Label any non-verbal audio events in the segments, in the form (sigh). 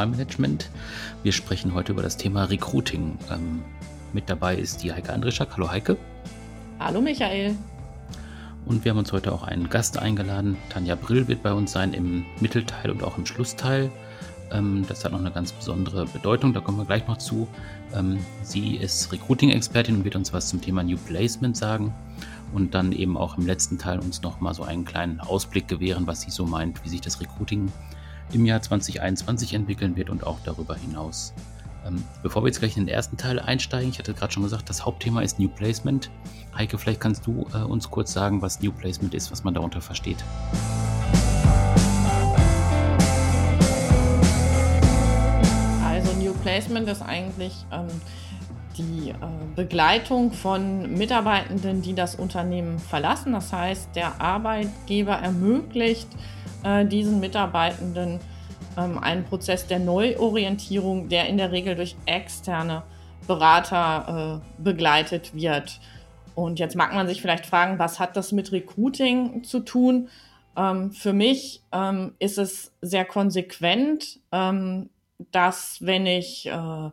Personalmanagement. Wir sprechen heute über das Thema Recruiting. Ähm, mit dabei ist die Heike Andrischak. Hallo Heike. Hallo Michael. Und wir haben uns heute auch einen Gast eingeladen. Tanja Brill wird bei uns sein im Mittelteil und auch im Schlussteil. Ähm, das hat noch eine ganz besondere Bedeutung, da kommen wir gleich noch zu. Ähm, sie ist Recruiting-Expertin und wird uns was zum Thema New Placement sagen und dann eben auch im letzten Teil uns noch mal so einen kleinen Ausblick gewähren, was sie so meint, wie sich das Recruiting im Jahr 2021 entwickeln wird und auch darüber hinaus. Ähm, bevor wir jetzt gleich in den ersten Teil einsteigen, ich hatte gerade schon gesagt, das Hauptthema ist New Placement. Heike, vielleicht kannst du äh, uns kurz sagen, was New Placement ist, was man darunter versteht. Also New Placement ist eigentlich ähm, die äh, Begleitung von Mitarbeitenden, die das Unternehmen verlassen. Das heißt, der Arbeitgeber ermöglicht äh, diesen Mitarbeitenden ähm, einen Prozess der Neuorientierung, der in der Regel durch externe Berater äh, begleitet wird. Und jetzt mag man sich vielleicht fragen, was hat das mit Recruiting zu tun? Ähm, für mich ähm, ist es sehr konsequent, ähm, dass wenn ich äh,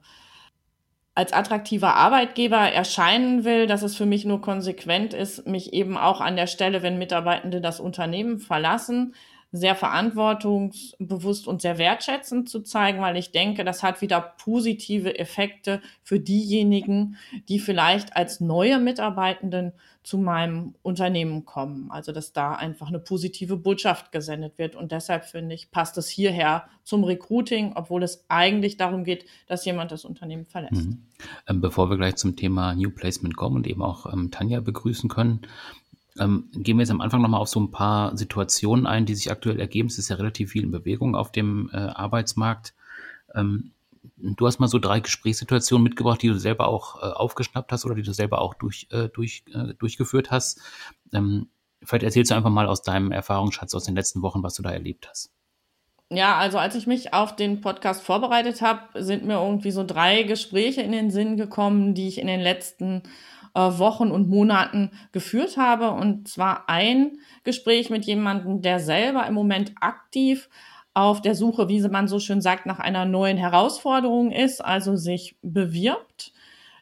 als attraktiver Arbeitgeber erscheinen will, dass es für mich nur konsequent ist, mich eben auch an der Stelle, wenn Mitarbeitende das Unternehmen verlassen, sehr verantwortungsbewusst und sehr wertschätzend zu zeigen, weil ich denke, das hat wieder positive Effekte für diejenigen, die vielleicht als neue Mitarbeitenden zu meinem Unternehmen kommen. Also dass da einfach eine positive Botschaft gesendet wird. Und deshalb finde ich, passt es hierher zum Recruiting, obwohl es eigentlich darum geht, dass jemand das Unternehmen verlässt. Mhm. Ähm, bevor wir gleich zum Thema New Placement kommen und eben auch ähm, Tanja begrüßen können, ähm, gehen wir jetzt am Anfang nochmal auf so ein paar Situationen ein, die sich aktuell ergeben. Es ist ja relativ viel in Bewegung auf dem äh, Arbeitsmarkt. Ähm, du hast mal so drei Gesprächssituationen mitgebracht, die du selber auch äh, aufgeschnappt hast oder die du selber auch durch, äh, durch, äh, durchgeführt hast. Ähm, vielleicht erzählst du einfach mal aus deinem Erfahrungsschatz aus den letzten Wochen, was du da erlebt hast. Ja, also als ich mich auf den Podcast vorbereitet habe, sind mir irgendwie so drei Gespräche in den Sinn gekommen, die ich in den letzten Wochen und Monaten geführt habe. Und zwar ein Gespräch mit jemandem, der selber im Moment aktiv auf der Suche, wie man so schön sagt, nach einer neuen Herausforderung ist, also sich bewirbt.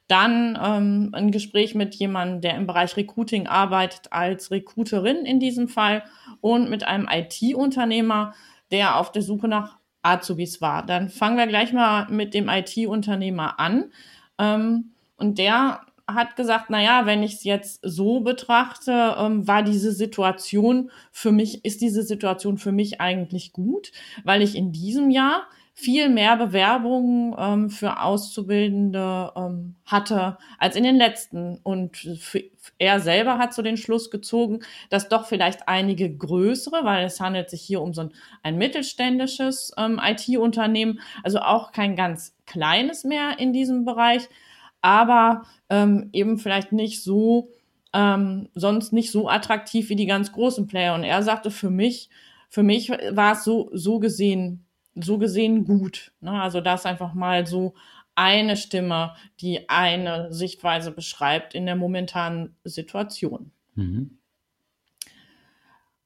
Dann ähm, ein Gespräch mit jemandem, der im Bereich Recruiting arbeitet, als Recruiterin in diesem Fall und mit einem IT-Unternehmer, der auf der Suche nach Azubis war. Dann fangen wir gleich mal mit dem IT-Unternehmer an. Ähm, und der hat gesagt, na ja, wenn ich es jetzt so betrachte, ähm, war diese Situation für mich, ist diese Situation für mich eigentlich gut, weil ich in diesem Jahr viel mehr Bewerbungen ähm, für Auszubildende ähm, hatte als in den letzten. Und er selber hat so den Schluss gezogen, dass doch vielleicht einige größere, weil es handelt sich hier um so ein, ein mittelständisches ähm, IT-Unternehmen, also auch kein ganz kleines mehr in diesem Bereich, aber ähm, eben vielleicht nicht so, ähm, sonst nicht so attraktiv wie die ganz großen Player. Und er sagte, für mich, für mich war es so, so gesehen, so gesehen gut. Ne? Also das einfach mal so eine Stimme, die eine Sichtweise beschreibt in der momentanen Situation. Mhm.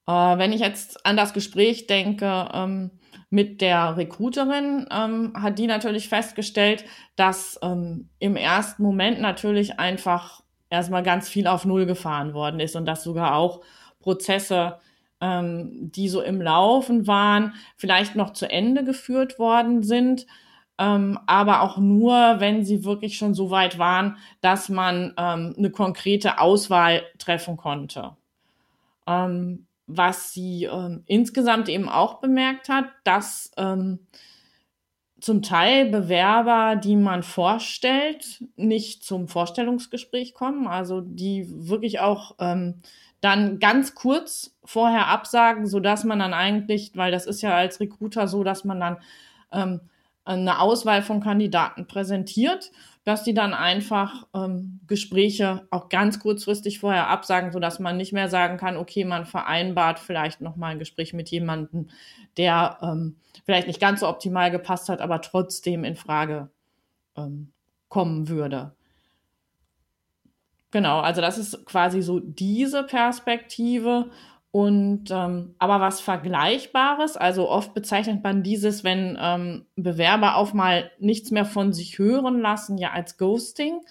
Äh, wenn ich jetzt an das Gespräch denke, ähm, mit der Recruiterin ähm, hat die natürlich festgestellt, dass ähm, im ersten Moment natürlich einfach erstmal ganz viel auf Null gefahren worden ist und dass sogar auch Prozesse, ähm, die so im Laufen waren, vielleicht noch zu Ende geführt worden sind. Ähm, aber auch nur, wenn sie wirklich schon so weit waren, dass man ähm, eine konkrete Auswahl treffen konnte. Ähm, was sie ähm, insgesamt eben auch bemerkt hat, dass ähm, zum Teil Bewerber, die man vorstellt, nicht zum Vorstellungsgespräch kommen, also die wirklich auch ähm, dann ganz kurz vorher absagen, so dass man dann eigentlich, weil das ist ja als Recruiter so, dass man dann ähm, eine Auswahl von Kandidaten präsentiert dass die dann einfach ähm, Gespräche auch ganz kurzfristig vorher absagen, sodass man nicht mehr sagen kann, okay, man vereinbart vielleicht nochmal ein Gespräch mit jemandem, der ähm, vielleicht nicht ganz so optimal gepasst hat, aber trotzdem in Frage ähm, kommen würde. Genau, also das ist quasi so diese Perspektive. Und ähm, aber was Vergleichbares, also oft bezeichnet man dieses, wenn ähm, Bewerber auf mal nichts mehr von sich hören lassen, ja als Ghosting.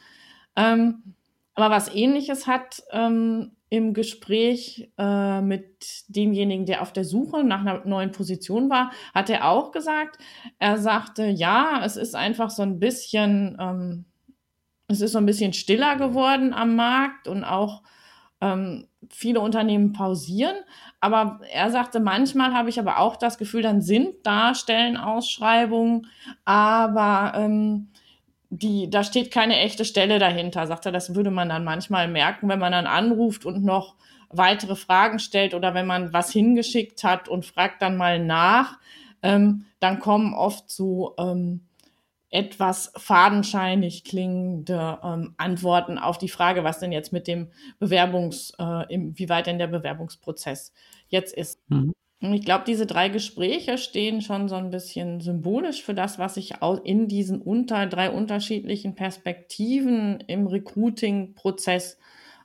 Ähm, aber was ähnliches hat ähm, im Gespräch äh, mit demjenigen, der auf der Suche nach einer neuen Position war, hat er auch gesagt, er sagte, ja, es ist einfach so ein bisschen, ähm, es ist so ein bisschen stiller geworden am Markt und auch ähm, viele Unternehmen pausieren. Aber er sagte, manchmal habe ich aber auch das Gefühl, dann sind da Stellenausschreibungen, aber ähm, die, da steht keine echte Stelle dahinter, sagt er. Das würde man dann manchmal merken, wenn man dann anruft und noch weitere Fragen stellt oder wenn man was hingeschickt hat und fragt dann mal nach, ähm, dann kommen oft so ähm, etwas fadenscheinig klingende ähm, Antworten auf die Frage, was denn jetzt mit dem Bewerbungs, äh, im, wie weit denn der Bewerbungsprozess jetzt ist. Mhm. Und ich glaube, diese drei Gespräche stehen schon so ein bisschen symbolisch für das, was sich in diesen unter drei unterschiedlichen Perspektiven im Recruiting-Prozess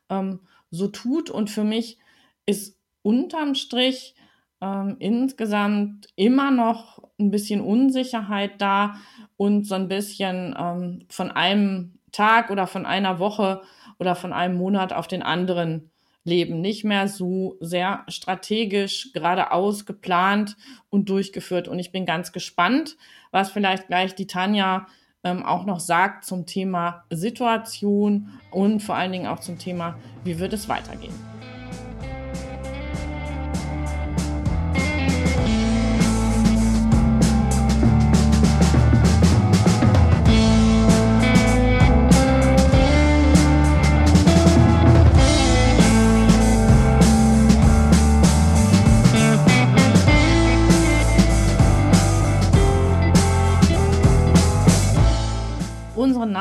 ähm, so tut. Und für mich ist unterm Strich ähm, insgesamt immer noch ein bisschen Unsicherheit da und so ein bisschen ähm, von einem Tag oder von einer Woche oder von einem Monat auf den anderen leben, nicht mehr so sehr strategisch geradeaus geplant und durchgeführt. Und ich bin ganz gespannt, was vielleicht gleich die Tanja ähm, auch noch sagt zum Thema Situation und vor allen Dingen auch zum Thema, wie wird es weitergehen.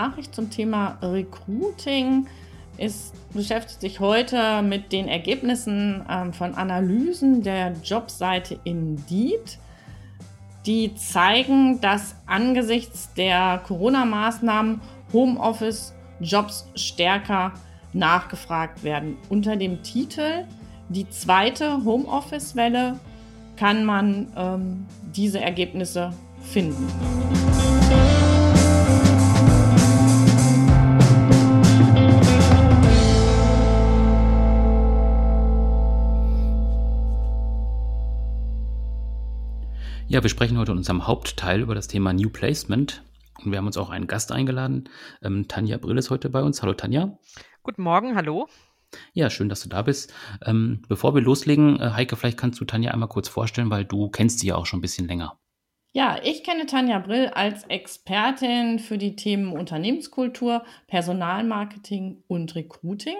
Nachricht zum Thema Recruiting ist, beschäftigt sich heute mit den Ergebnissen ähm, von Analysen der Jobseite Indeed. Die zeigen, dass angesichts der Corona-Maßnahmen Homeoffice-Jobs stärker nachgefragt werden. Unter dem Titel Die zweite Homeoffice-Welle kann man ähm, diese Ergebnisse finden. Ja, wir sprechen heute in unserem Hauptteil über das Thema New Placement. Und wir haben uns auch einen Gast eingeladen. Ähm, Tanja Brill ist heute bei uns. Hallo Tanja. Guten Morgen, hallo. Ja, schön, dass du da bist. Ähm, bevor wir loslegen, äh, Heike, vielleicht kannst du Tanja einmal kurz vorstellen, weil du kennst sie ja auch schon ein bisschen länger. Ja, ich kenne Tanja Brill als Expertin für die Themen Unternehmenskultur, Personalmarketing und Recruiting.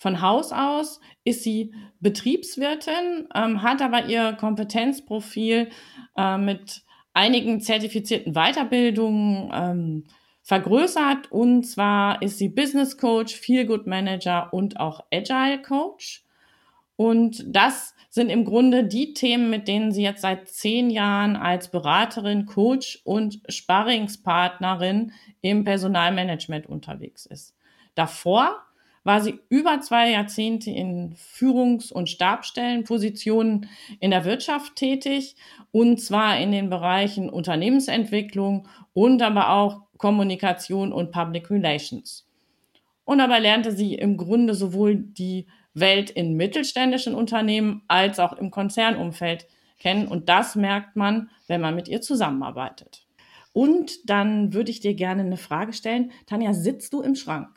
Von Haus aus ist sie Betriebswirtin, ähm, hat aber ihr Kompetenzprofil äh, mit einigen zertifizierten Weiterbildungen ähm, vergrößert. Und zwar ist sie Business Coach, Feel Good Manager und auch Agile Coach. Und das sind im Grunde die Themen, mit denen sie jetzt seit zehn Jahren als Beraterin, Coach und Sparringspartnerin im Personalmanagement unterwegs ist. Davor war sie über zwei Jahrzehnte in Führungs- und Stabstellenpositionen in der Wirtschaft tätig, und zwar in den Bereichen Unternehmensentwicklung und aber auch Kommunikation und Public Relations. Und dabei lernte sie im Grunde sowohl die Welt in mittelständischen Unternehmen als auch im Konzernumfeld kennen. Und das merkt man, wenn man mit ihr zusammenarbeitet. Und dann würde ich dir gerne eine Frage stellen. Tanja, sitzt du im Schrank?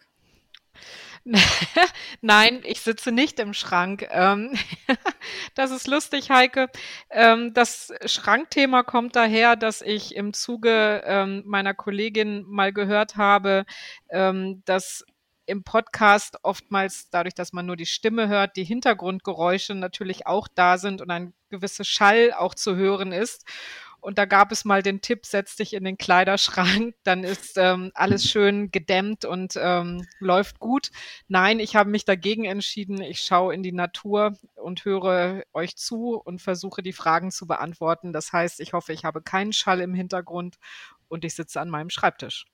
(laughs) Nein, ich sitze nicht im Schrank. Ähm, (laughs) das ist lustig, Heike. Ähm, das Schrankthema kommt daher, dass ich im Zuge ähm, meiner Kollegin mal gehört habe, dass im Podcast oftmals dadurch, dass man nur die Stimme hört, die Hintergrundgeräusche natürlich auch da sind und ein gewisser Schall auch zu hören ist. Und da gab es mal den Tipp, setz dich in den Kleiderschrank, (laughs) dann ist ähm, alles schön gedämmt und ähm, läuft gut. Nein, ich habe mich dagegen entschieden. Ich schaue in die Natur und höre euch zu und versuche die Fragen zu beantworten. Das heißt, ich hoffe, ich habe keinen Schall im Hintergrund und ich sitze an meinem Schreibtisch.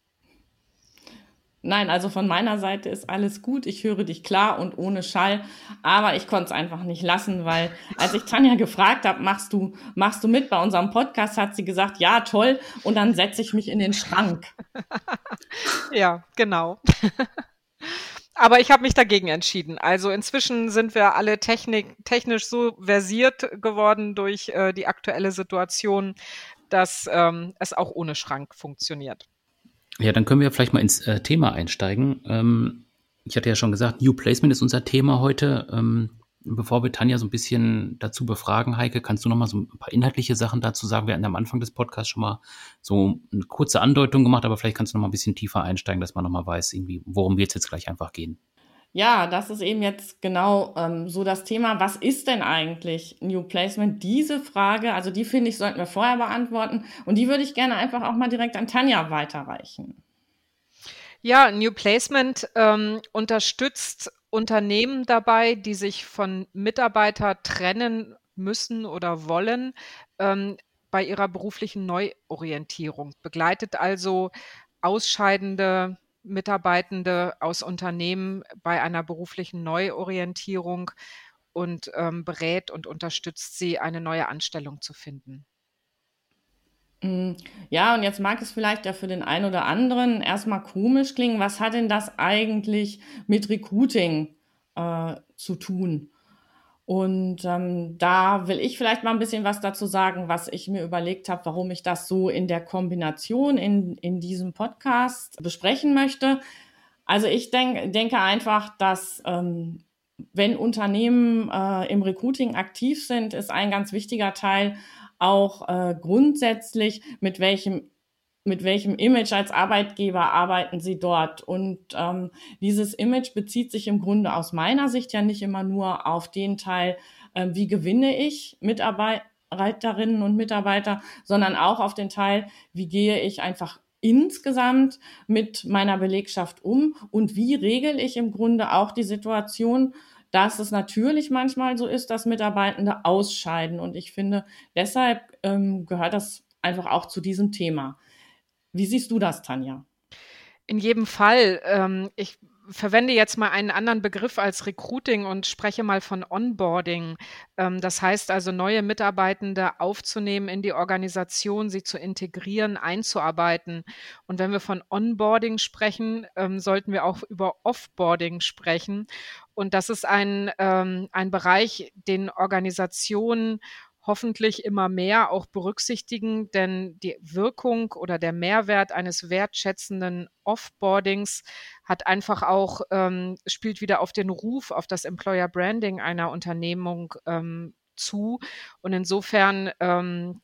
Nein, also von meiner Seite ist alles gut. Ich höre dich klar und ohne Schall. Aber ich konnte es einfach nicht lassen, weil als ich Tanja gefragt habe, machst du, machst du mit bei unserem Podcast, hat sie gesagt, ja, toll. Und dann setze ich mich in den Schrank. (laughs) ja, genau. (laughs) Aber ich habe mich dagegen entschieden. Also inzwischen sind wir alle Technik, technisch so versiert geworden durch äh, die aktuelle Situation, dass ähm, es auch ohne Schrank funktioniert. Ja, dann können wir vielleicht mal ins äh, Thema einsteigen. Ähm, ich hatte ja schon gesagt, New Placement ist unser Thema heute. Ähm, bevor wir Tanja so ein bisschen dazu befragen, Heike, kannst du noch mal so ein paar inhaltliche Sachen dazu sagen? Wir hatten am Anfang des Podcasts schon mal so eine kurze Andeutung gemacht, aber vielleicht kannst du noch mal ein bisschen tiefer einsteigen, dass man noch mal weiß, irgendwie, worum wird es jetzt gleich einfach gehen. Ja, das ist eben jetzt genau ähm, so das Thema. Was ist denn eigentlich New Placement? Diese Frage, also die finde ich, sollten wir vorher beantworten. Und die würde ich gerne einfach auch mal direkt an Tanja weiterreichen. Ja, New Placement ähm, unterstützt Unternehmen dabei, die sich von Mitarbeiter trennen müssen oder wollen, ähm, bei ihrer beruflichen Neuorientierung. Begleitet also ausscheidende Mitarbeitende aus Unternehmen bei einer beruflichen Neuorientierung und ähm, berät und unterstützt sie, eine neue Anstellung zu finden. Mm, ja, und jetzt mag es vielleicht ja für den einen oder anderen erstmal komisch klingen. Was hat denn das eigentlich mit Recruiting äh, zu tun? Und ähm, da will ich vielleicht mal ein bisschen was dazu sagen, was ich mir überlegt habe, warum ich das so in der Kombination in, in diesem Podcast besprechen möchte. Also ich denk, denke einfach, dass ähm, wenn Unternehmen äh, im Recruiting aktiv sind, ist ein ganz wichtiger Teil auch äh, grundsätzlich, mit welchem mit welchem Image als Arbeitgeber arbeiten Sie dort? Und ähm, dieses Image bezieht sich im Grunde aus meiner Sicht ja nicht immer nur auf den Teil, äh, wie gewinne ich Mitarbeiterinnen und Mitarbeiter, sondern auch auf den Teil, wie gehe ich einfach insgesamt mit meiner Belegschaft um und wie regel ich im Grunde auch die Situation, dass es natürlich manchmal so ist, dass Mitarbeitende ausscheiden. Und ich finde, deshalb ähm, gehört das einfach auch zu diesem Thema. Wie siehst du das, Tanja? In jedem Fall. Ähm, ich verwende jetzt mal einen anderen Begriff als Recruiting und spreche mal von Onboarding. Ähm, das heißt also, neue Mitarbeitende aufzunehmen in die Organisation, sie zu integrieren, einzuarbeiten. Und wenn wir von Onboarding sprechen, ähm, sollten wir auch über Offboarding sprechen. Und das ist ein, ähm, ein Bereich, den Organisationen hoffentlich immer mehr auch berücksichtigen, denn die Wirkung oder der Mehrwert eines wertschätzenden Offboardings hat einfach auch, ähm, spielt wieder auf den Ruf, auf das Employer Branding einer Unternehmung ähm, zu. Und insofern ähm,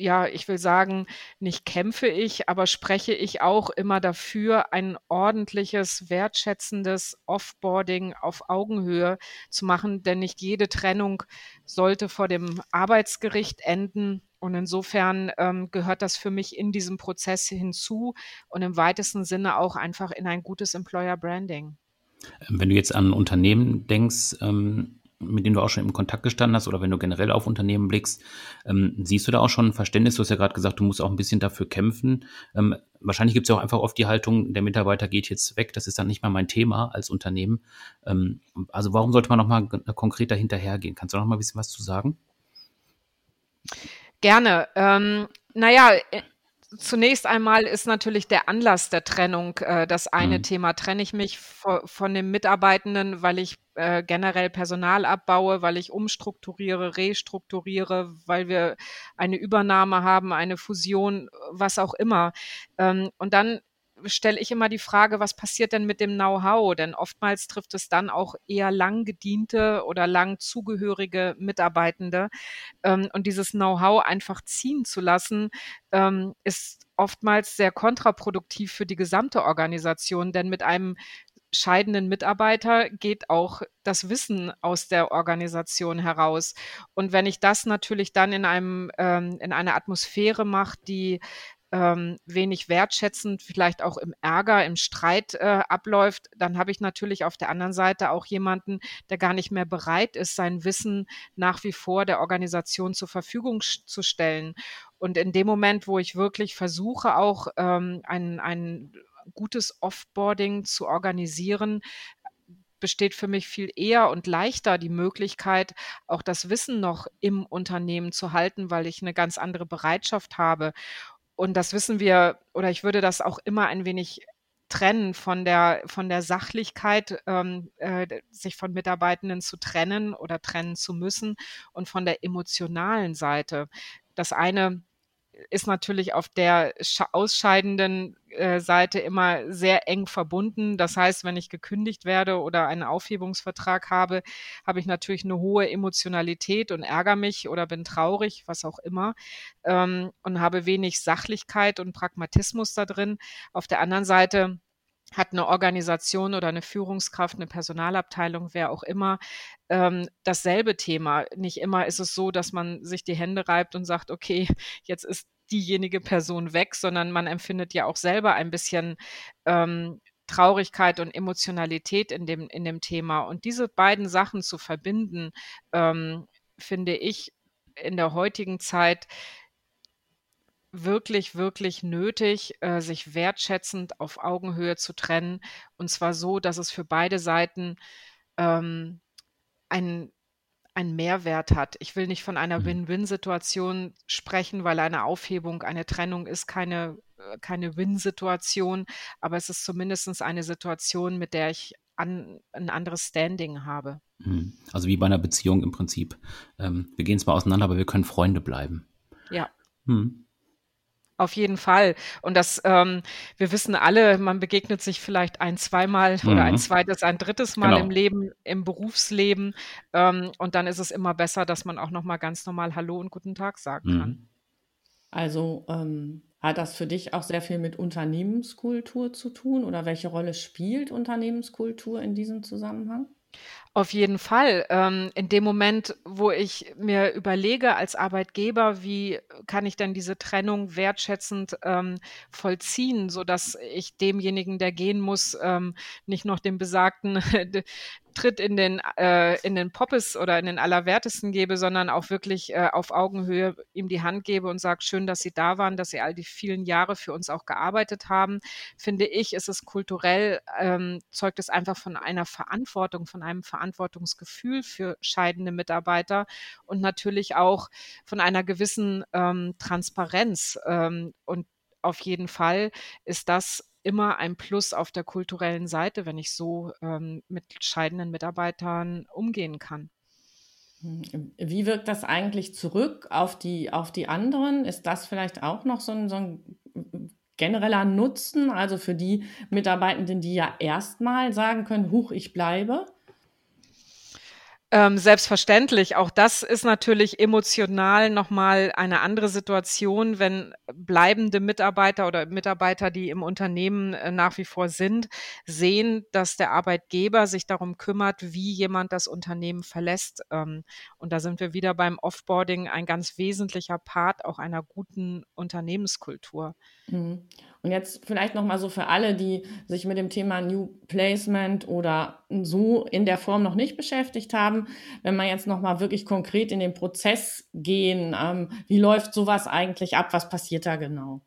ja, ich will sagen, nicht kämpfe ich, aber spreche ich auch immer dafür, ein ordentliches, wertschätzendes Offboarding auf Augenhöhe zu machen, denn nicht jede Trennung sollte vor dem Arbeitsgericht enden. Und insofern ähm, gehört das für mich in diesem Prozess hinzu und im weitesten Sinne auch einfach in ein gutes Employer Branding. Wenn du jetzt an Unternehmen denkst, ähm mit denen du auch schon im Kontakt gestanden hast oder wenn du generell auf Unternehmen blickst, ähm, siehst du da auch schon ein Verständnis? Du hast ja gerade gesagt, du musst auch ein bisschen dafür kämpfen. Ähm, wahrscheinlich gibt es ja auch einfach oft die Haltung, der Mitarbeiter geht jetzt weg, das ist dann nicht mehr mein Thema als Unternehmen. Ähm, also warum sollte man nochmal konkret dahinterhergehen? Kannst du noch mal ein bisschen was zu sagen? Gerne. Ähm, naja, zunächst einmal ist natürlich der Anlass der Trennung äh, das eine mhm. Thema. Trenne ich mich von dem Mitarbeitenden, weil ich äh, generell Personal abbaue, weil ich umstrukturiere, restrukturiere, weil wir eine Übernahme haben, eine Fusion, was auch immer. Ähm, und dann stelle ich immer die Frage, was passiert denn mit dem Know-how? Denn oftmals trifft es dann auch eher lang gediente oder lang zugehörige Mitarbeitende. Ähm, und dieses Know-how einfach ziehen zu lassen, ähm, ist oftmals sehr kontraproduktiv für die gesamte Organisation, denn mit einem scheidenden Mitarbeiter geht auch das Wissen aus der Organisation heraus. Und wenn ich das natürlich dann in einem ähm, in einer Atmosphäre mache, die ähm, wenig wertschätzend, vielleicht auch im Ärger, im Streit äh, abläuft, dann habe ich natürlich auf der anderen Seite auch jemanden, der gar nicht mehr bereit ist, sein Wissen nach wie vor der Organisation zur Verfügung zu stellen. Und in dem Moment, wo ich wirklich versuche, auch ähm, einen, einen gutes Offboarding zu organisieren, besteht für mich viel eher und leichter die Möglichkeit, auch das Wissen noch im Unternehmen zu halten, weil ich eine ganz andere Bereitschaft habe. Und das wissen wir, oder ich würde das auch immer ein wenig trennen von der, von der Sachlichkeit, ähm, äh, sich von Mitarbeitenden zu trennen oder trennen zu müssen und von der emotionalen Seite. Das eine ist natürlich auf der ausscheidenden äh, Seite immer sehr eng verbunden. Das heißt, wenn ich gekündigt werde oder einen Aufhebungsvertrag habe, habe ich natürlich eine hohe Emotionalität und ärgere mich oder bin traurig, was auch immer, ähm, und habe wenig Sachlichkeit und Pragmatismus da drin. Auf der anderen Seite hat eine Organisation oder eine Führungskraft, eine Personalabteilung, wer auch immer, ähm, dasselbe Thema. Nicht immer ist es so, dass man sich die Hände reibt und sagt, okay, (laughs) jetzt ist diejenige Person weg, sondern man empfindet ja auch selber ein bisschen ähm, Traurigkeit und Emotionalität in dem, in dem Thema. Und diese beiden Sachen zu verbinden, ähm, finde ich in der heutigen Zeit wirklich, wirklich nötig, äh, sich wertschätzend auf Augenhöhe zu trennen. Und zwar so, dass es für beide Seiten ähm, ein einen Mehrwert hat. Ich will nicht von einer mhm. Win-Win-Situation sprechen, weil eine Aufhebung, eine Trennung ist keine, äh, keine Win-Situation, aber es ist zumindest eine Situation, mit der ich an, ein anderes Standing habe. Mhm. Also wie bei einer Beziehung im Prinzip. Ähm, wir gehen zwar auseinander, aber wir können Freunde bleiben. Ja. Mhm. Auf jeden Fall. Und das, ähm, wir wissen alle, man begegnet sich vielleicht ein, zweimal mhm. oder ein mhm. zweites, ein drittes Mal genau. im Leben, im Berufsleben. Ähm, und dann ist es immer besser, dass man auch nochmal ganz normal Hallo und Guten Tag sagen mhm. kann. Also ähm, hat das für dich auch sehr viel mit Unternehmenskultur zu tun oder welche Rolle spielt Unternehmenskultur in diesem Zusammenhang? Auf jeden Fall. Ähm, in dem Moment, wo ich mir überlege als Arbeitgeber, wie kann ich denn diese Trennung wertschätzend ähm, vollziehen, sodass ich demjenigen, der gehen muss, ähm, nicht noch den besagten (laughs) Tritt in den, äh, in den Poppes oder in den Allerwertesten gebe, sondern auch wirklich äh, auf Augenhöhe ihm die Hand gebe und sage, schön, dass Sie da waren, dass Sie all die vielen Jahre für uns auch gearbeitet haben, finde ich, ist es kulturell, ähm, zeugt es einfach von einer Verantwortung, von einem Verantwortungsgefühl für scheidende Mitarbeiter und natürlich auch von einer gewissen ähm, Transparenz. Ähm, und auf jeden Fall ist das immer ein Plus auf der kulturellen Seite, wenn ich so ähm, mit scheidenden Mitarbeitern umgehen kann. Hm, wie wirkt das eigentlich zurück auf die, auf die anderen? Ist das vielleicht auch noch so ein, so ein genereller Nutzen, also für die Mitarbeitenden, die ja erstmal sagen können, huch, ich bleibe? Ähm, selbstverständlich. Auch das ist natürlich emotional nochmal eine andere Situation, wenn bleibende Mitarbeiter oder Mitarbeiter, die im Unternehmen äh, nach wie vor sind, sehen, dass der Arbeitgeber sich darum kümmert, wie jemand das Unternehmen verlässt. Ähm, und da sind wir wieder beim Offboarding ein ganz wesentlicher Part auch einer guten Unternehmenskultur. Mhm. Und jetzt vielleicht noch mal so für alle, die sich mit dem Thema New Placement oder so in der Form noch nicht beschäftigt haben, wenn man jetzt noch mal wirklich konkret in den Prozess gehen, ähm, wie läuft sowas eigentlich ab? Was passiert da genau?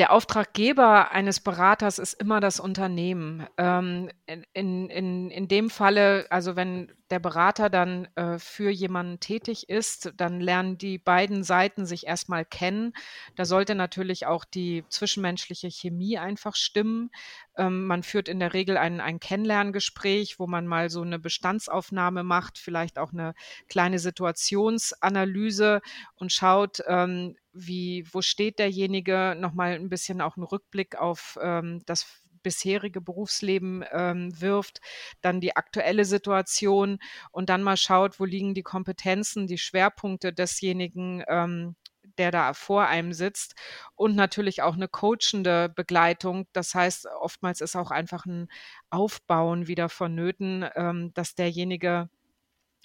Der Auftraggeber eines Beraters ist immer das Unternehmen. Ähm, in, in, in dem Falle, also wenn der Berater dann äh, für jemanden tätig ist, dann lernen die beiden Seiten sich erstmal kennen. Da sollte natürlich auch die zwischenmenschliche Chemie einfach stimmen. Ähm, man führt in der Regel ein, ein Kennenlerngespräch, wo man mal so eine Bestandsaufnahme macht, vielleicht auch eine kleine Situationsanalyse und schaut, ähm, wie, wo steht derjenige, nochmal ein bisschen auch einen Rückblick auf ähm, das bisherige Berufsleben ähm, wirft, dann die aktuelle Situation und dann mal schaut, wo liegen die Kompetenzen, die Schwerpunkte desjenigen, ähm, der da vor einem sitzt und natürlich auch eine coachende Begleitung. Das heißt, oftmals ist auch einfach ein Aufbauen wieder vonnöten, ähm, dass derjenige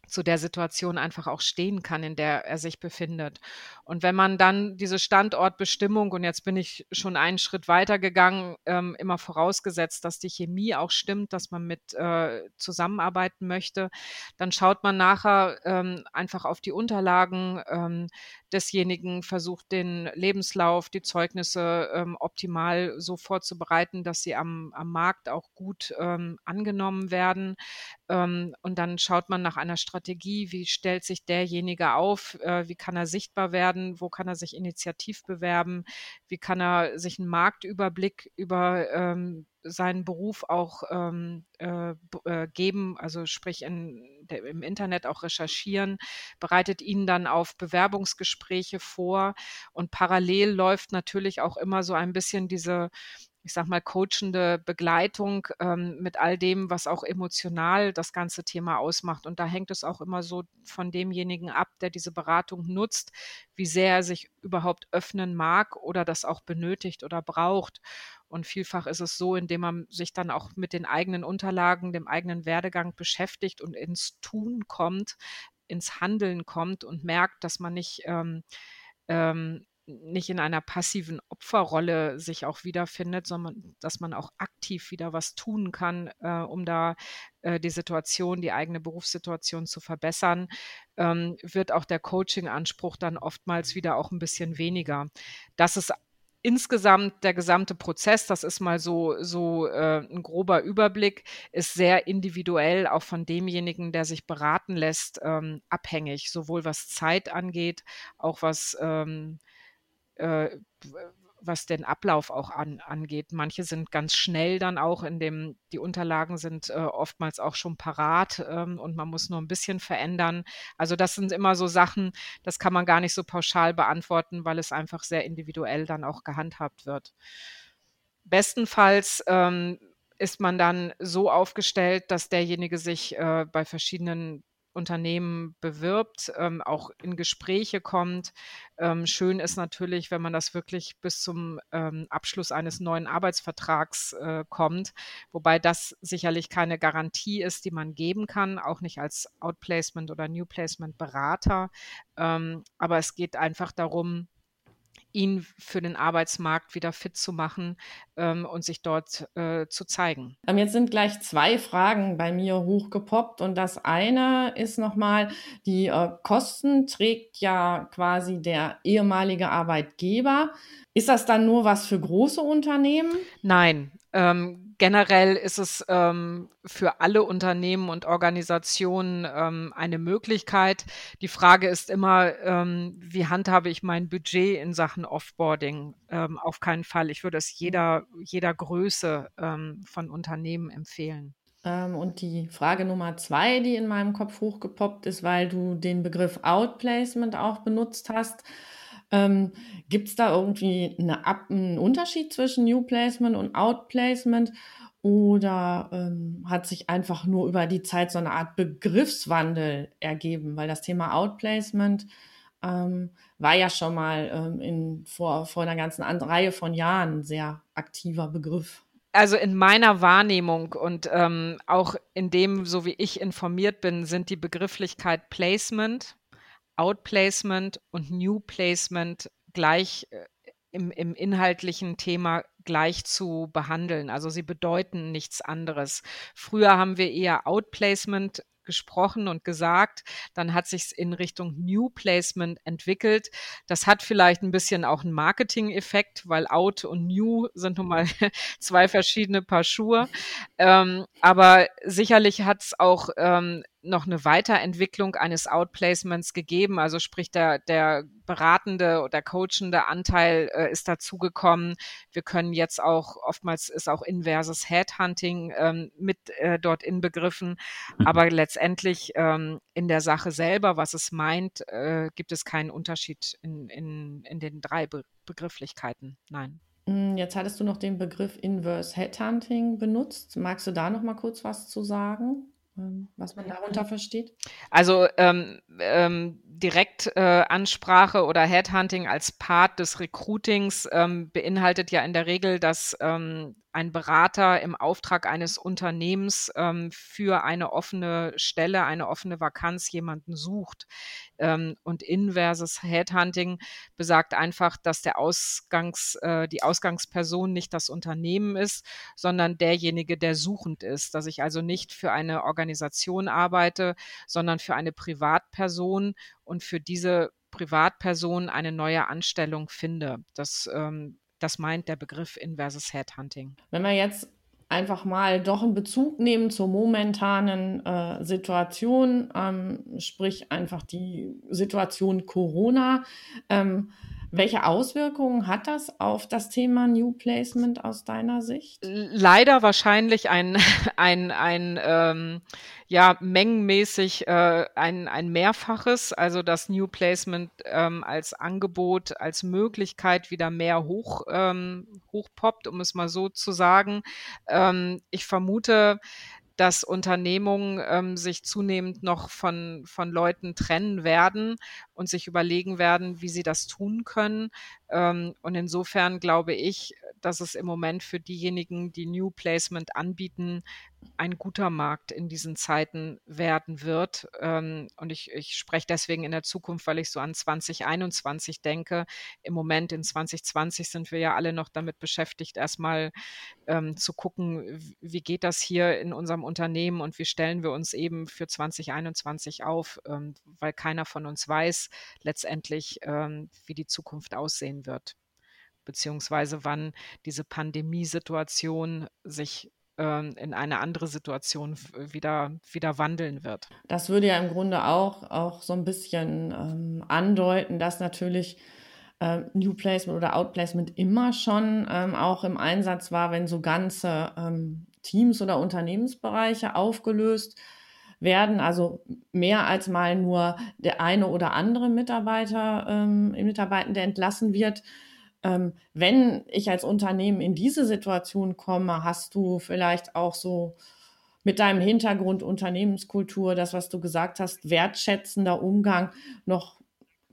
zu der Situation einfach auch stehen kann, in der er sich befindet. Und wenn man dann diese Standortbestimmung, und jetzt bin ich schon einen Schritt weiter gegangen, ähm, immer vorausgesetzt, dass die Chemie auch stimmt, dass man mit äh, zusammenarbeiten möchte, dann schaut man nachher ähm, einfach auf die Unterlagen ähm, desjenigen, versucht den Lebenslauf, die Zeugnisse ähm, optimal so vorzubereiten, dass sie am, am Markt auch gut ähm, angenommen werden. Ähm, und dann schaut man nach einer Strategie, wie stellt sich derjenige auf, äh, wie kann er sichtbar werden, wo kann er sich initiativ bewerben, wie kann er sich einen Marktüberblick über ähm, seinen Beruf auch ähm, äh, äh, geben, also sprich in, der, im Internet auch recherchieren, bereitet ihnen dann auf Bewerbungsgespräche vor. Und parallel läuft natürlich auch immer so ein bisschen diese ich sag mal, coachende Begleitung ähm, mit all dem, was auch emotional das ganze Thema ausmacht. Und da hängt es auch immer so von demjenigen ab, der diese Beratung nutzt, wie sehr er sich überhaupt öffnen mag oder das auch benötigt oder braucht. Und vielfach ist es so, indem man sich dann auch mit den eigenen Unterlagen, dem eigenen Werdegang beschäftigt und ins Tun kommt, ins Handeln kommt und merkt, dass man nicht ähm, ähm, nicht in einer passiven Opferrolle sich auch wiederfindet, sondern dass man auch aktiv wieder was tun kann, äh, um da äh, die Situation, die eigene Berufssituation zu verbessern, ähm, wird auch der Coaching-Anspruch dann oftmals wieder auch ein bisschen weniger. Das ist insgesamt der gesamte Prozess, das ist mal so, so äh, ein grober Überblick, ist sehr individuell auch von demjenigen, der sich beraten lässt, ähm, abhängig, sowohl was Zeit angeht, auch was ähm, äh, was den Ablauf auch an, angeht. Manche sind ganz schnell dann auch in dem, die Unterlagen sind äh, oftmals auch schon parat ähm, und man muss nur ein bisschen verändern. Also das sind immer so Sachen, das kann man gar nicht so pauschal beantworten, weil es einfach sehr individuell dann auch gehandhabt wird. Bestenfalls ähm, ist man dann so aufgestellt, dass derjenige sich äh, bei verschiedenen Unternehmen bewirbt, ähm, auch in Gespräche kommt. Ähm, schön ist natürlich, wenn man das wirklich bis zum ähm, Abschluss eines neuen Arbeitsvertrags äh, kommt, wobei das sicherlich keine Garantie ist, die man geben kann, auch nicht als Outplacement oder New Placement Berater. Ähm, aber es geht einfach darum, ihn für den Arbeitsmarkt wieder fit zu machen ähm, und sich dort äh, zu zeigen. Ähm, jetzt sind gleich zwei Fragen bei mir hochgepoppt und das eine ist nochmal, die äh, Kosten trägt ja quasi der ehemalige Arbeitgeber. Ist das dann nur was für große Unternehmen? Nein, ähm, generell ist es ähm, für alle Unternehmen und Organisationen ähm, eine Möglichkeit. Die Frage ist immer, ähm, wie handhabe ich mein Budget in Sachen Offboarding? Ähm, auf keinen Fall. Ich würde es jeder, jeder Größe ähm, von Unternehmen empfehlen. Und die Frage Nummer zwei, die in meinem Kopf hochgepoppt ist, weil du den Begriff Outplacement auch benutzt hast. Ähm, Gibt es da irgendwie eine, einen Unterschied zwischen New Placement und Out Placement? Oder ähm, hat sich einfach nur über die Zeit so eine Art Begriffswandel ergeben? Weil das Thema Outplacement ähm, war ja schon mal ähm, in, vor, vor einer ganzen Reihe von Jahren ein sehr aktiver Begriff. Also in meiner Wahrnehmung und ähm, auch in dem, so wie ich informiert bin, sind die Begrifflichkeit Placement Outplacement und New Placement gleich äh, im, im inhaltlichen Thema gleich zu behandeln. Also sie bedeuten nichts anderes. Früher haben wir eher Outplacement gesprochen und gesagt. Dann hat sich in Richtung New Placement entwickelt. Das hat vielleicht ein bisschen auch einen Marketing-Effekt, weil Out und New sind nun mal (laughs) zwei verschiedene Paar Schuhe. Ähm, aber sicherlich hat es auch ähm, noch eine Weiterentwicklung eines Outplacements gegeben. Also sprich, der, der beratende oder coachende Anteil äh, ist dazugekommen. Wir können jetzt auch, oftmals ist auch inverses Headhunting ähm, mit äh, dort inbegriffen. Mhm. Aber letztendlich ähm, in der Sache selber, was es meint, äh, gibt es keinen Unterschied in, in, in den drei Be Begrifflichkeiten. Nein. Hm, jetzt hattest du noch den Begriff Inverse Headhunting benutzt. Magst du da noch mal kurz was zu sagen? Was man darunter versteht? Also ähm, ähm, Direktansprache äh, oder Headhunting als Part des Recruitings ähm, beinhaltet ja in der Regel, dass ähm, ein Berater im Auftrag eines Unternehmens ähm, für eine offene Stelle, eine offene Vakanz jemanden sucht. Ähm, und inverses Headhunting besagt einfach, dass der Ausgangs, äh, die Ausgangsperson nicht das Unternehmen ist, sondern derjenige, der suchend ist. Dass ich also nicht für eine Organisation arbeite, sondern für eine Privatperson und für diese Privatperson eine neue Anstellung finde. Das, ähm, das meint der Begriff inverses Headhunting. Wenn wir jetzt einfach mal doch einen Bezug nehmen zur momentanen äh, Situation, ähm, sprich einfach die Situation Corona. Ähm, welche Auswirkungen hat das auf das Thema New Placement aus deiner Sicht? Leider wahrscheinlich ein, (laughs) ein, ein ähm, ja, mengenmäßig äh, ein, ein Mehrfaches, also das New Placement ähm, als Angebot, als Möglichkeit wieder mehr hoch, ähm, hochpoppt, um es mal so zu sagen. Ähm, ich vermute, dass Unternehmungen ähm, sich zunehmend noch von, von Leuten trennen werden und sich überlegen werden, wie sie das tun können. Ähm, und insofern glaube ich, dass es im Moment für diejenigen, die New Placement anbieten, ein guter Markt in diesen Zeiten werden wird. Ähm, und ich, ich spreche deswegen in der Zukunft, weil ich so an 2021 denke. Im Moment in 2020 sind wir ja alle noch damit beschäftigt, erstmal ähm, zu gucken, wie geht das hier in unserem Unternehmen und wie stellen wir uns eben für 2021 auf, ähm, weil keiner von uns weiß letztendlich, ähm, wie die Zukunft aussehen wird beziehungsweise wann diese Pandemiesituation sich ähm, in eine andere Situation wieder, wieder wandeln wird. Das würde ja im Grunde auch, auch so ein bisschen ähm, andeuten, dass natürlich äh, New Placement oder Outplacement immer schon ähm, auch im Einsatz war, wenn so ganze ähm, Teams oder Unternehmensbereiche aufgelöst werden, also mehr als mal nur der eine oder andere Mitarbeiter, ähm, Mitarbeitende entlassen wird, ähm, wenn ich als Unternehmen in diese Situation komme, hast du vielleicht auch so mit deinem Hintergrund Unternehmenskultur, das, was du gesagt hast, wertschätzender Umgang, noch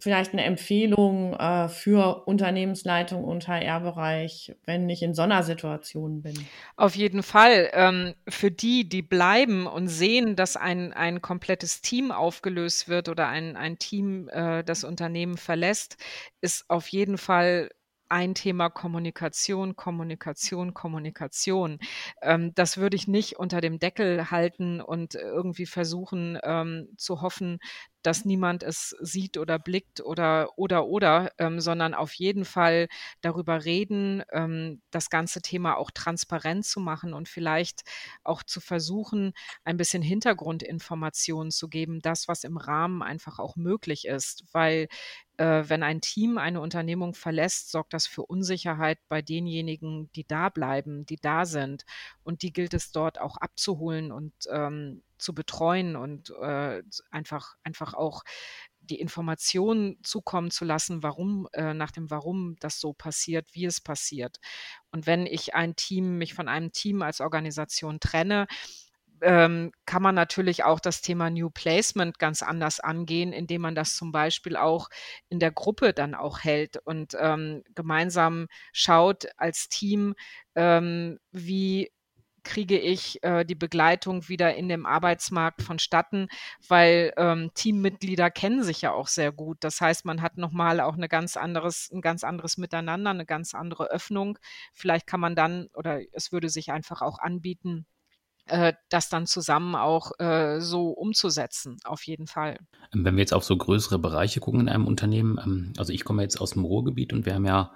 vielleicht eine Empfehlung äh, für Unternehmensleitung und HR-Bereich, wenn ich in so einer Situation bin? Auf jeden Fall. Ähm, für die, die bleiben und sehen, dass ein, ein komplettes Team aufgelöst wird oder ein, ein Team äh, das Unternehmen verlässt, ist auf jeden Fall ein Thema Kommunikation, Kommunikation, Kommunikation. Ähm, das würde ich nicht unter dem Deckel halten und irgendwie versuchen ähm, zu hoffen, dass niemand es sieht oder blickt oder oder oder, ähm, sondern auf jeden Fall darüber reden, ähm, das ganze Thema auch transparent zu machen und vielleicht auch zu versuchen, ein bisschen Hintergrundinformationen zu geben, das, was im Rahmen einfach auch möglich ist. Weil äh, wenn ein Team eine Unternehmung verlässt, sorgt das für Unsicherheit bei denjenigen, die da bleiben, die da sind. Und die gilt es dort auch abzuholen und ähm, zu betreuen und äh, einfach, einfach auch die Informationen zukommen zu lassen, warum, äh, nach dem Warum das so passiert, wie es passiert. Und wenn ich ein Team, mich von einem Team als Organisation trenne, ähm, kann man natürlich auch das Thema New Placement ganz anders angehen, indem man das zum Beispiel auch in der Gruppe dann auch hält und ähm, gemeinsam schaut als Team, ähm, wie kriege ich äh, die Begleitung wieder in dem Arbeitsmarkt vonstatten, weil ähm, Teammitglieder kennen sich ja auch sehr gut. Das heißt, man hat nochmal auch eine ganz anderes, ein ganz anderes Miteinander, eine ganz andere Öffnung. Vielleicht kann man dann oder es würde sich einfach auch anbieten, äh, das dann zusammen auch äh, so umzusetzen, auf jeden Fall. Wenn wir jetzt auf so größere Bereiche gucken in einem Unternehmen, ähm, also ich komme jetzt aus dem Ruhrgebiet und wir haben ja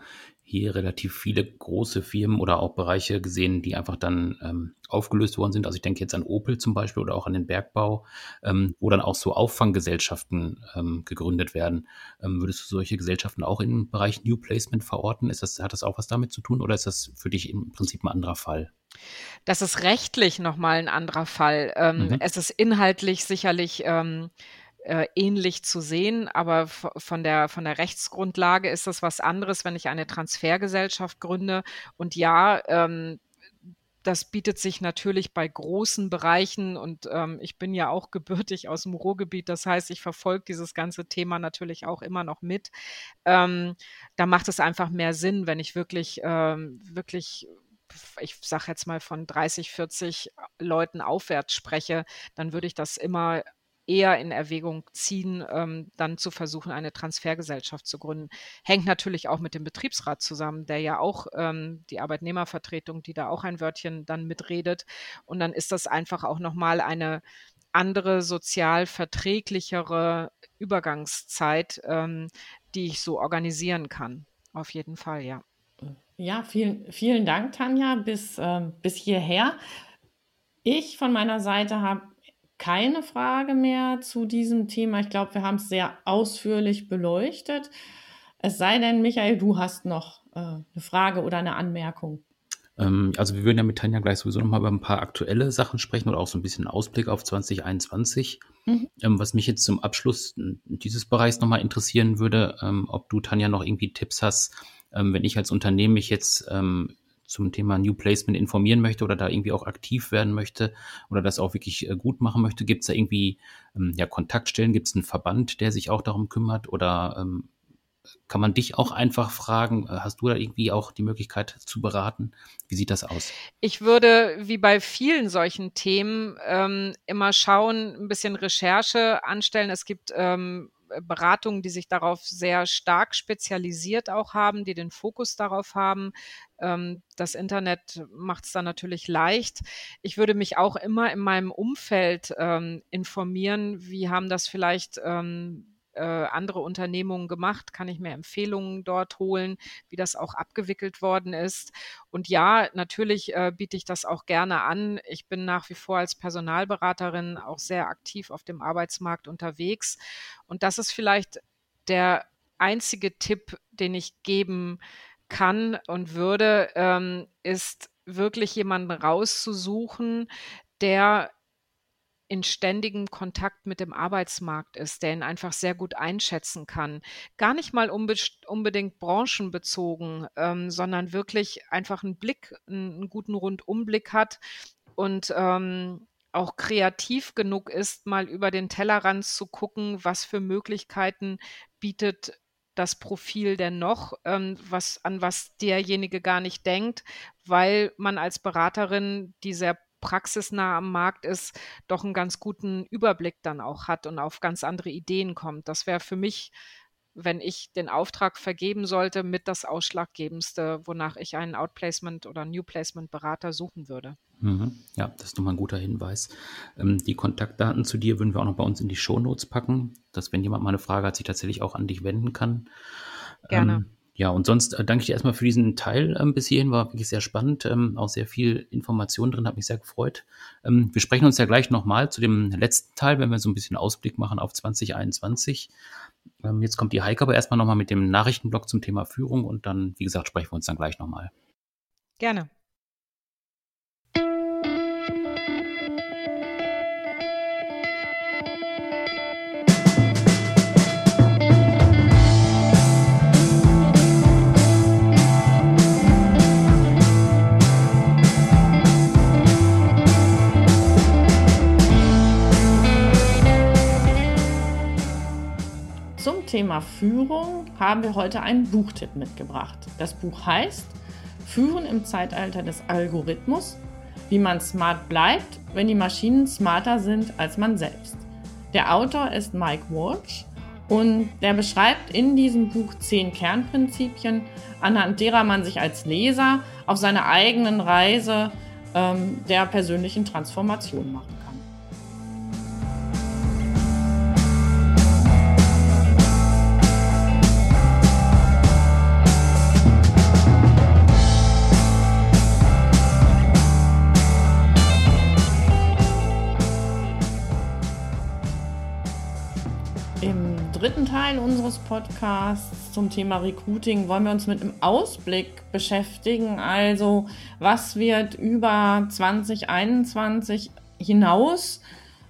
hier relativ viele große Firmen oder auch Bereiche gesehen, die einfach dann ähm, aufgelöst worden sind. Also ich denke jetzt an Opel zum Beispiel oder auch an den Bergbau, ähm, wo dann auch so Auffanggesellschaften ähm, gegründet werden. Ähm, würdest du solche Gesellschaften auch im Bereich New Placement verorten? Ist das, hat das auch was damit zu tun oder ist das für dich im Prinzip ein anderer Fall? Das ist rechtlich nochmal ein anderer Fall. Ähm, mhm. Es ist inhaltlich sicherlich ähm, äh, ähnlich zu sehen, aber von der, von der Rechtsgrundlage ist das was anderes, wenn ich eine Transfergesellschaft gründe. Und ja, ähm, das bietet sich natürlich bei großen Bereichen und ähm, ich bin ja auch (laughs) gebürtig aus dem Ruhrgebiet, das heißt, ich verfolge dieses ganze Thema natürlich auch immer noch mit. Ähm, da macht es einfach mehr Sinn, wenn ich wirklich, ähm, wirklich ich sage jetzt mal von 30, 40 Leuten aufwärts spreche, dann würde ich das immer eher in Erwägung ziehen, ähm, dann zu versuchen, eine Transfergesellschaft zu gründen. Hängt natürlich auch mit dem Betriebsrat zusammen, der ja auch ähm, die Arbeitnehmervertretung, die da auch ein Wörtchen dann mitredet. Und dann ist das einfach auch nochmal eine andere sozial verträglichere Übergangszeit, ähm, die ich so organisieren kann. Auf jeden Fall, ja. Ja, vielen, vielen Dank, Tanja, bis, äh, bis hierher. Ich von meiner Seite habe keine Frage mehr zu diesem Thema. Ich glaube, wir haben es sehr ausführlich beleuchtet. Es sei denn, Michael, du hast noch äh, eine Frage oder eine Anmerkung. Ähm, also wir würden ja mit Tanja gleich sowieso nochmal über ein paar aktuelle Sachen sprechen oder auch so ein bisschen Ausblick auf 2021. Mhm. Ähm, was mich jetzt zum Abschluss dieses Bereichs nochmal interessieren würde, ähm, ob du, Tanja, noch irgendwie Tipps hast, wenn ich als Unternehmen mich jetzt zum Thema New Placement informieren möchte oder da irgendwie auch aktiv werden möchte oder das auch wirklich äh, gut machen möchte, gibt es da irgendwie ähm, ja, Kontaktstellen, gibt es einen Verband, der sich auch darum kümmert oder ähm, kann man dich auch einfach fragen? Äh, hast du da irgendwie auch die Möglichkeit zu beraten? Wie sieht das aus? Ich würde, wie bei vielen solchen Themen, ähm, immer schauen, ein bisschen Recherche anstellen. Es gibt ähm, Beratungen, die sich darauf sehr stark spezialisiert auch haben, die den Fokus darauf haben. Ähm, das Internet macht es dann natürlich leicht. Ich würde mich auch immer in meinem Umfeld ähm, informieren, wie haben das vielleicht ähm, äh, andere Unternehmungen gemacht, kann ich mir Empfehlungen dort holen, wie das auch abgewickelt worden ist. Und ja, natürlich äh, biete ich das auch gerne an. Ich bin nach wie vor als Personalberaterin auch sehr aktiv auf dem Arbeitsmarkt unterwegs. Und das ist vielleicht der einzige Tipp, den ich geben kann und würde, ähm, ist wirklich jemanden rauszusuchen, der in ständigem Kontakt mit dem Arbeitsmarkt ist, der ihn einfach sehr gut einschätzen kann. Gar nicht mal unbe unbedingt branchenbezogen, ähm, sondern wirklich einfach einen Blick, einen, guten Rundumblick hat und ähm, auch kreativ genug ist, mal über den Tellerrand zu gucken, was für Möglichkeiten bietet das Profil denn noch, ähm, was, an was derjenige gar nicht denkt, weil man als Beraterin, die sehr praxisnah am Markt ist, doch einen ganz guten Überblick dann auch hat und auf ganz andere Ideen kommt. Das wäre für mich, wenn ich den Auftrag vergeben sollte, mit das Ausschlaggebendste, wonach ich einen Outplacement oder New Placement Berater suchen würde. Mhm. Ja, das ist nochmal ein guter Hinweis. Ähm, die Kontaktdaten zu dir würden wir auch noch bei uns in die Shownotes packen, dass wenn jemand mal eine Frage hat, sich tatsächlich auch an dich wenden kann. Gerne. Ähm, ja, und sonst äh, danke ich dir erstmal für diesen Teil ähm, bis hierhin. War wirklich sehr spannend, ähm, auch sehr viel Information drin, hat mich sehr gefreut. Ähm, wir sprechen uns ja gleich nochmal zu dem letzten Teil, wenn wir so ein bisschen Ausblick machen auf 2021. Ähm, jetzt kommt die Heike aber erstmal nochmal mit dem Nachrichtenblock zum Thema Führung und dann, wie gesagt, sprechen wir uns dann gleich nochmal. Gerne. Thema Führung haben wir heute einen Buchtipp mitgebracht. Das Buch heißt Führen im Zeitalter des Algorithmus, wie man smart bleibt, wenn die Maschinen smarter sind als man selbst. Der Autor ist Mike Walsh und der beschreibt in diesem Buch zehn Kernprinzipien, anhand derer man sich als Leser auf seiner eigenen Reise ähm, der persönlichen Transformation macht. Teil unseres Podcasts zum Thema Recruiting wollen wir uns mit einem Ausblick beschäftigen. Also, was wird über 2021 hinaus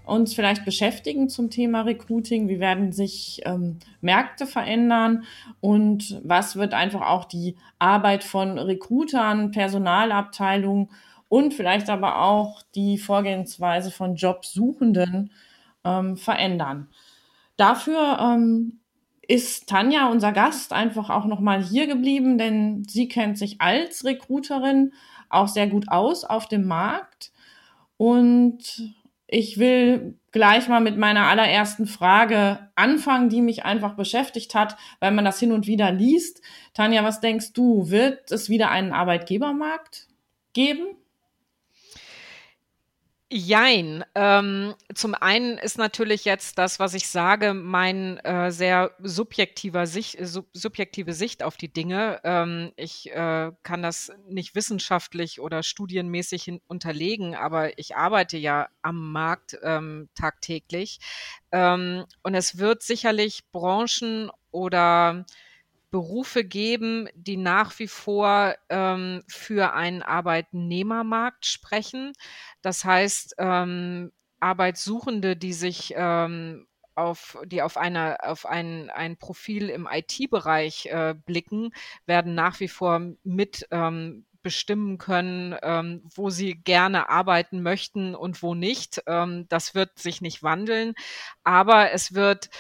uns vielleicht beschäftigen zum Thema Recruiting? Wie werden sich ähm, Märkte verändern? Und was wird einfach auch die Arbeit von Recruitern, Personalabteilungen und vielleicht aber auch die Vorgehensweise von Jobsuchenden ähm, verändern? Dafür ähm, ist Tanja, unser Gast, einfach auch nochmal hier geblieben, denn sie kennt sich als Recruiterin auch sehr gut aus auf dem Markt. Und ich will gleich mal mit meiner allerersten Frage anfangen, die mich einfach beschäftigt hat, weil man das hin und wieder liest. Tanja, was denkst du? Wird es wieder einen Arbeitgebermarkt geben? Jein. Ähm, zum einen ist natürlich jetzt das, was ich sage, mein äh, sehr subjektiver Sicht, sub subjektive Sicht auf die Dinge. Ähm, ich äh, kann das nicht wissenschaftlich oder studienmäßig unterlegen, aber ich arbeite ja am Markt ähm, tagtäglich. Ähm, und es wird sicherlich Branchen oder Berufe geben, die nach wie vor ähm, für einen Arbeitnehmermarkt sprechen. Das heißt, ähm, Arbeitssuchende, die sich ähm, auf, die auf, eine, auf ein, ein Profil im IT-Bereich äh, blicken, werden nach wie vor mit ähm, bestimmen können, ähm, wo sie gerne arbeiten möchten und wo nicht. Ähm, das wird sich nicht wandeln, aber es wird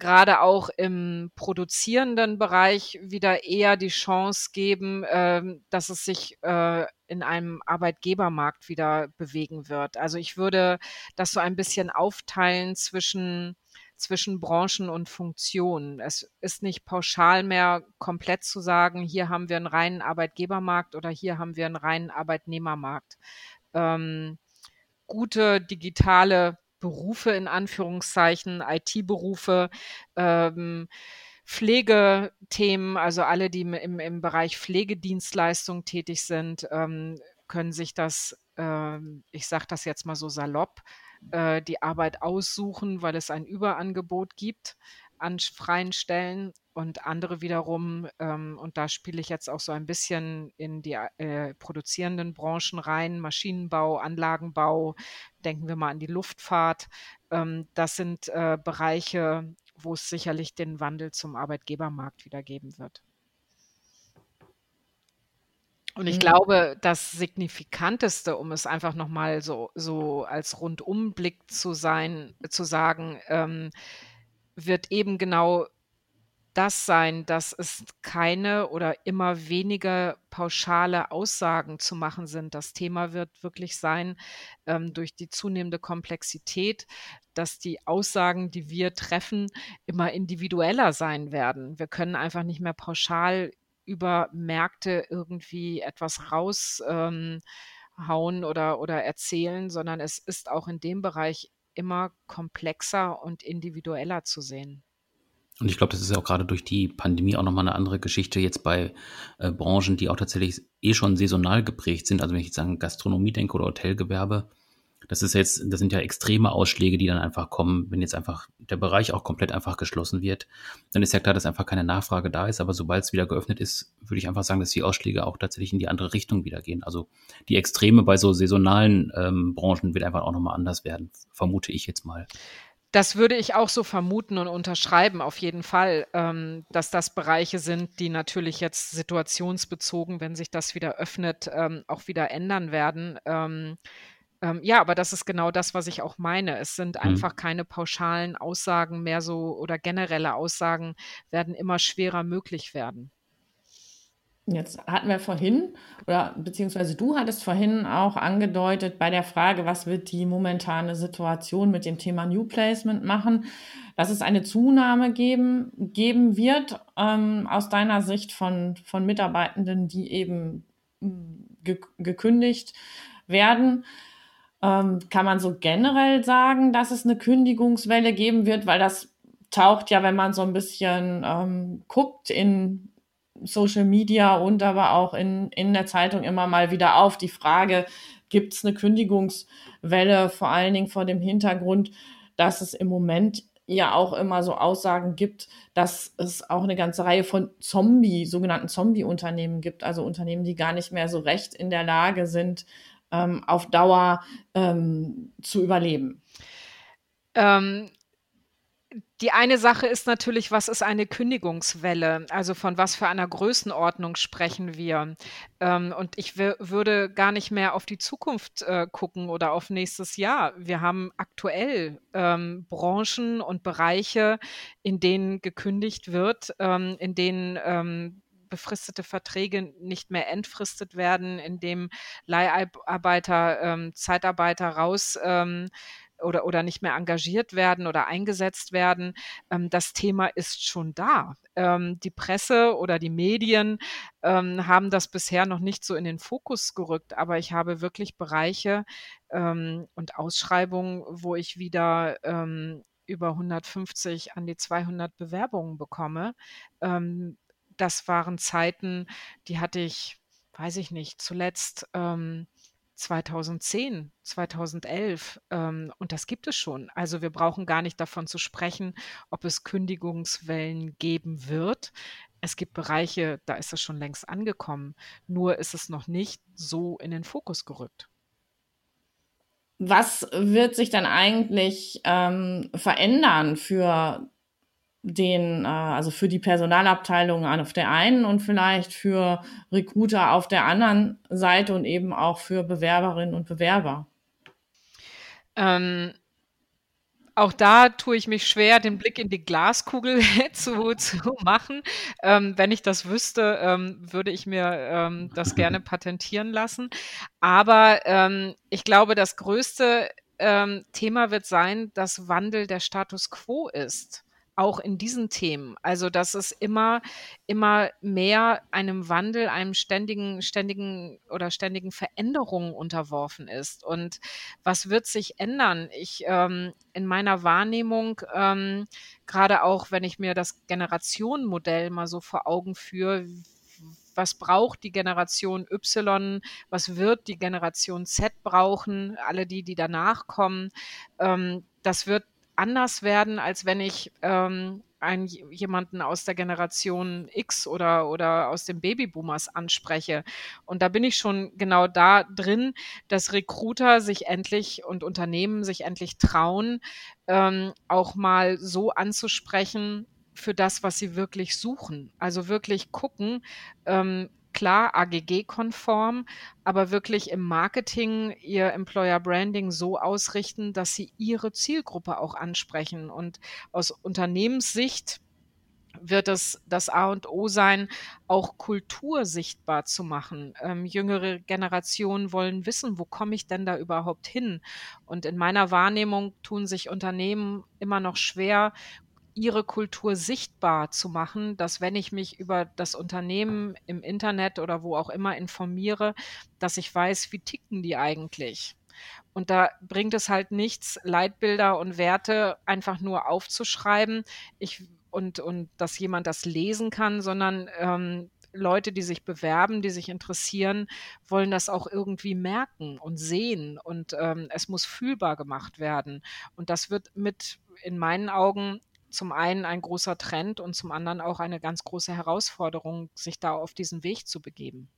gerade auch im produzierenden Bereich wieder eher die Chance geben, äh, dass es sich äh, in einem Arbeitgebermarkt wieder bewegen wird. Also ich würde das so ein bisschen aufteilen zwischen zwischen Branchen und Funktionen. Es ist nicht pauschal mehr komplett zu sagen, hier haben wir einen reinen Arbeitgebermarkt oder hier haben wir einen reinen Arbeitnehmermarkt. Ähm, gute digitale Berufe in Anführungszeichen, IT-Berufe, ähm, Pflegethemen, also alle, die im, im Bereich Pflegedienstleistung tätig sind, ähm, können sich das, äh, ich sage das jetzt mal so salopp, äh, die Arbeit aussuchen, weil es ein Überangebot gibt an freien Stellen und andere wiederum, ähm, und da spiele ich jetzt auch so ein bisschen in die äh, produzierenden Branchen rein, Maschinenbau, Anlagenbau, denken wir mal an die Luftfahrt. Ähm, das sind äh, Bereiche, wo es sicherlich den Wandel zum Arbeitgebermarkt wieder geben wird. Und ich mhm. glaube, das Signifikanteste, um es einfach nochmal so, so als Rundumblick zu sein, zu sagen, ähm, wird eben genau das sein, dass es keine oder immer weniger pauschale Aussagen zu machen sind. Das Thema wird wirklich sein, ähm, durch die zunehmende Komplexität, dass die Aussagen, die wir treffen, immer individueller sein werden. Wir können einfach nicht mehr pauschal über Märkte irgendwie etwas raushauen ähm, oder, oder erzählen, sondern es ist auch in dem Bereich immer komplexer und individueller zu sehen. Und ich glaube, das ist ja auch gerade durch die Pandemie auch nochmal eine andere Geschichte jetzt bei äh, Branchen, die auch tatsächlich eh schon saisonal geprägt sind. Also wenn ich jetzt an Gastronomie denke oder Hotelgewerbe, das ist jetzt, das sind ja extreme Ausschläge, die dann einfach kommen, wenn jetzt einfach der Bereich auch komplett einfach geschlossen wird. Dann ist ja klar, dass einfach keine Nachfrage da ist. Aber sobald es wieder geöffnet ist, würde ich einfach sagen, dass die Ausschläge auch tatsächlich in die andere Richtung wieder gehen. Also die Extreme bei so saisonalen ähm, Branchen wird einfach auch nochmal anders werden, vermute ich jetzt mal. Das würde ich auch so vermuten und unterschreiben, auf jeden Fall, ähm, dass das Bereiche sind, die natürlich jetzt situationsbezogen, wenn sich das wieder öffnet, ähm, auch wieder ändern werden. Ähm, ähm, ja, aber das ist genau das, was ich auch meine. Es sind mhm. einfach keine pauschalen Aussagen mehr so oder generelle Aussagen werden immer schwerer möglich werden. Jetzt hatten wir vorhin, oder beziehungsweise du hattest vorhin auch angedeutet bei der Frage, was wird die momentane Situation mit dem Thema New Placement machen, dass es eine Zunahme geben, geben wird ähm, aus deiner Sicht von, von Mitarbeitenden, die eben hm, ge gekündigt werden. Ähm, kann man so generell sagen, dass es eine Kündigungswelle geben wird, weil das taucht ja, wenn man so ein bisschen ähm, guckt in Social Media und aber auch in, in der Zeitung immer mal wieder auf. Die Frage, gibt es eine Kündigungswelle, vor allen Dingen vor dem Hintergrund, dass es im Moment ja auch immer so Aussagen gibt, dass es auch eine ganze Reihe von Zombie, sogenannten Zombie-Unternehmen gibt, also Unternehmen, die gar nicht mehr so recht in der Lage sind, ähm, auf Dauer ähm, zu überleben? Ähm, die eine Sache ist natürlich, was ist eine Kündigungswelle? Also von was für einer Größenordnung sprechen wir? Ähm, und ich würde gar nicht mehr auf die Zukunft äh, gucken oder auf nächstes Jahr. Wir haben aktuell ähm, Branchen und Bereiche, in denen gekündigt wird, ähm, in denen ähm, befristete Verträge nicht mehr entfristet werden, indem Leiharbeiter, ähm, Zeitarbeiter raus ähm, oder, oder nicht mehr engagiert werden oder eingesetzt werden. Ähm, das Thema ist schon da. Ähm, die Presse oder die Medien ähm, haben das bisher noch nicht so in den Fokus gerückt, aber ich habe wirklich Bereiche ähm, und Ausschreibungen, wo ich wieder ähm, über 150 an die 200 Bewerbungen bekomme. Ähm, das waren Zeiten, die hatte ich, weiß ich nicht, zuletzt ähm, 2010, 2011 ähm, und das gibt es schon. Also wir brauchen gar nicht davon zu sprechen, ob es Kündigungswellen geben wird. Es gibt Bereiche, da ist es schon längst angekommen, nur ist es noch nicht so in den Fokus gerückt. Was wird sich dann eigentlich ähm, verändern für den, äh, also für die Personalabteilung auf der einen und vielleicht für Recruiter auf der anderen Seite und eben auch für Bewerberinnen und Bewerber? Ähm, auch da tue ich mich schwer, den Blick in die Glaskugel (laughs) zu, zu machen. Ähm, wenn ich das wüsste, ähm, würde ich mir ähm, das gerne patentieren lassen. Aber ähm, ich glaube, das größte ähm, Thema wird sein, dass Wandel der Status quo ist auch in diesen Themen. Also, dass es immer, immer mehr einem Wandel, einem ständigen, ständigen oder ständigen Veränderungen unterworfen ist. Und was wird sich ändern? Ich, ähm, in meiner Wahrnehmung, ähm, gerade auch, wenn ich mir das Generationenmodell mal so vor Augen führe, was braucht die Generation Y, was wird die Generation Z brauchen, alle die, die danach kommen. Ähm, das wird anders werden, als wenn ich ähm, einen, jemanden aus der Generation X oder, oder aus den Babyboomers anspreche. Und da bin ich schon genau da drin, dass Recruiter sich endlich und Unternehmen sich endlich trauen, ähm, auch mal so anzusprechen, für das, was sie wirklich suchen. Also wirklich gucken, ähm, klar AGG-konform, aber wirklich im Marketing ihr Employer Branding so ausrichten, dass sie ihre Zielgruppe auch ansprechen. Und aus Unternehmenssicht wird es das A und O sein, auch Kultur sichtbar zu machen. Ähm, jüngere Generationen wollen wissen, wo komme ich denn da überhaupt hin? Und in meiner Wahrnehmung tun sich Unternehmen immer noch schwer, ihre Kultur sichtbar zu machen, dass wenn ich mich über das Unternehmen im Internet oder wo auch immer informiere, dass ich weiß, wie ticken die eigentlich. Und da bringt es halt nichts, Leitbilder und Werte einfach nur aufzuschreiben ich, und, und dass jemand das lesen kann, sondern ähm, Leute, die sich bewerben, die sich interessieren, wollen das auch irgendwie merken und sehen und ähm, es muss fühlbar gemacht werden. Und das wird mit in meinen Augen zum einen ein großer Trend und zum anderen auch eine ganz große Herausforderung, sich da auf diesen Weg zu begeben.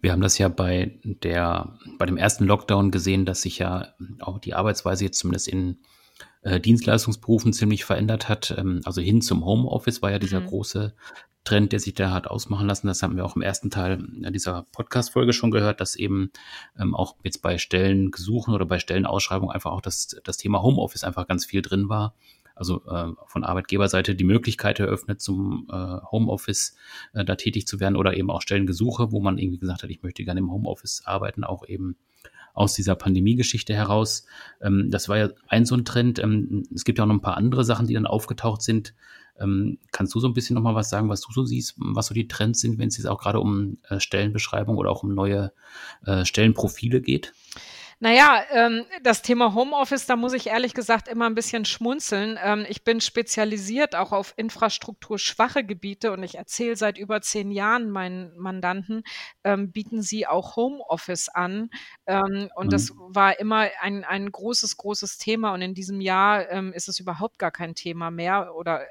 Wir haben das ja bei der, bei dem ersten Lockdown gesehen, dass sich ja auch die Arbeitsweise jetzt zumindest in äh, Dienstleistungsberufen ziemlich verändert hat. Ähm, also hin zum Homeoffice war ja dieser mhm. große Trend, der sich da hat ausmachen lassen. Das haben wir auch im ersten Teil dieser Podcast-Folge schon gehört, dass eben ähm, auch jetzt bei Stellengesuchen oder bei Stellenausschreibungen einfach auch das, das Thema Homeoffice einfach ganz viel drin war also äh, von Arbeitgeberseite die Möglichkeit eröffnet, zum äh, Homeoffice äh, da tätig zu werden oder eben auch Stellengesuche, wo man irgendwie gesagt hat, ich möchte gerne im Homeoffice arbeiten, auch eben aus dieser Pandemie-Geschichte heraus. Ähm, das war ja ein so ein Trend. Ähm, es gibt ja auch noch ein paar andere Sachen, die dann aufgetaucht sind. Ähm, kannst du so ein bisschen nochmal was sagen, was du so siehst, was so die Trends sind, wenn es jetzt auch gerade um äh, Stellenbeschreibung oder auch um neue äh, Stellenprofile geht? Naja, ähm, das Thema Homeoffice, da muss ich ehrlich gesagt immer ein bisschen schmunzeln. Ähm, ich bin spezialisiert auch auf infrastrukturschwache Gebiete und ich erzähle seit über zehn Jahren meinen Mandanten, ähm, bieten sie auch Homeoffice an. Ähm, und mhm. das war immer ein, ein großes, großes Thema. Und in diesem Jahr ähm, ist es überhaupt gar kein Thema mehr oder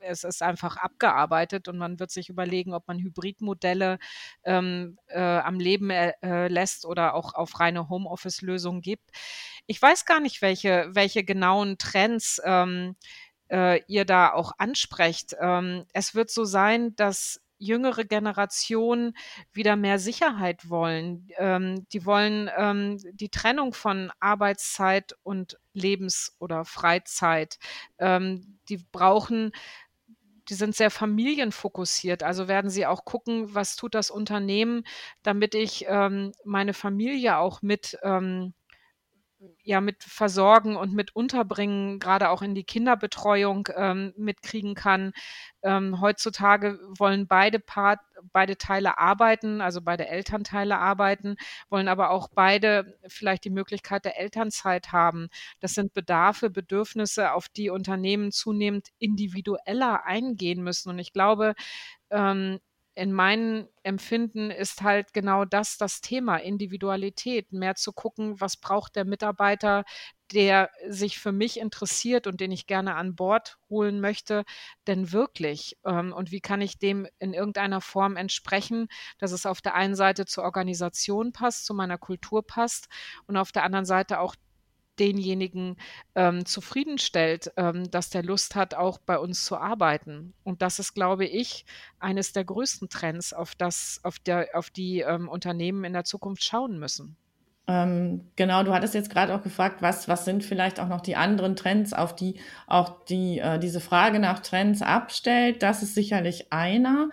es ist einfach abgearbeitet und man wird sich überlegen, ob man Hybridmodelle ähm, äh, am Leben äh, äh, lässt oder auch auf reine Homeoffice-Lösungen gibt. Ich weiß gar nicht, welche, welche genauen Trends ähm, äh, ihr da auch ansprecht. Ähm, es wird so sein, dass jüngere Generationen wieder mehr Sicherheit wollen. Ähm, die wollen ähm, die Trennung von Arbeitszeit und Lebens- oder Freizeit. Ähm, die brauchen die sind sehr familienfokussiert. Also werden sie auch gucken, was tut das Unternehmen, damit ich ähm, meine Familie auch mit ähm, ja mit versorgen und mit unterbringen, gerade auch in die Kinderbetreuung ähm, mitkriegen kann. Ähm, heutzutage wollen beide Part, beide Teile arbeiten, also beide Elternteile arbeiten, wollen aber auch beide vielleicht die Möglichkeit der Elternzeit haben. Das sind Bedarfe, Bedürfnisse, auf die Unternehmen zunehmend individueller eingehen müssen. Und ich glaube, ähm, in meinem Empfinden ist halt genau das das Thema Individualität, mehr zu gucken, was braucht der Mitarbeiter, der sich für mich interessiert und den ich gerne an Bord holen möchte, denn wirklich? Ähm, und wie kann ich dem in irgendeiner Form entsprechen, dass es auf der einen Seite zur Organisation passt, zu meiner Kultur passt und auf der anderen Seite auch denjenigen ähm, zufriedenstellt, ähm, dass der Lust hat, auch bei uns zu arbeiten. Und das ist, glaube ich, eines der größten Trends, auf, das, auf, der, auf die ähm, Unternehmen in der Zukunft schauen müssen. Ähm, genau, du hattest jetzt gerade auch gefragt, was, was sind vielleicht auch noch die anderen Trends, auf die auch die, äh, diese Frage nach Trends abstellt. Das ist sicherlich einer.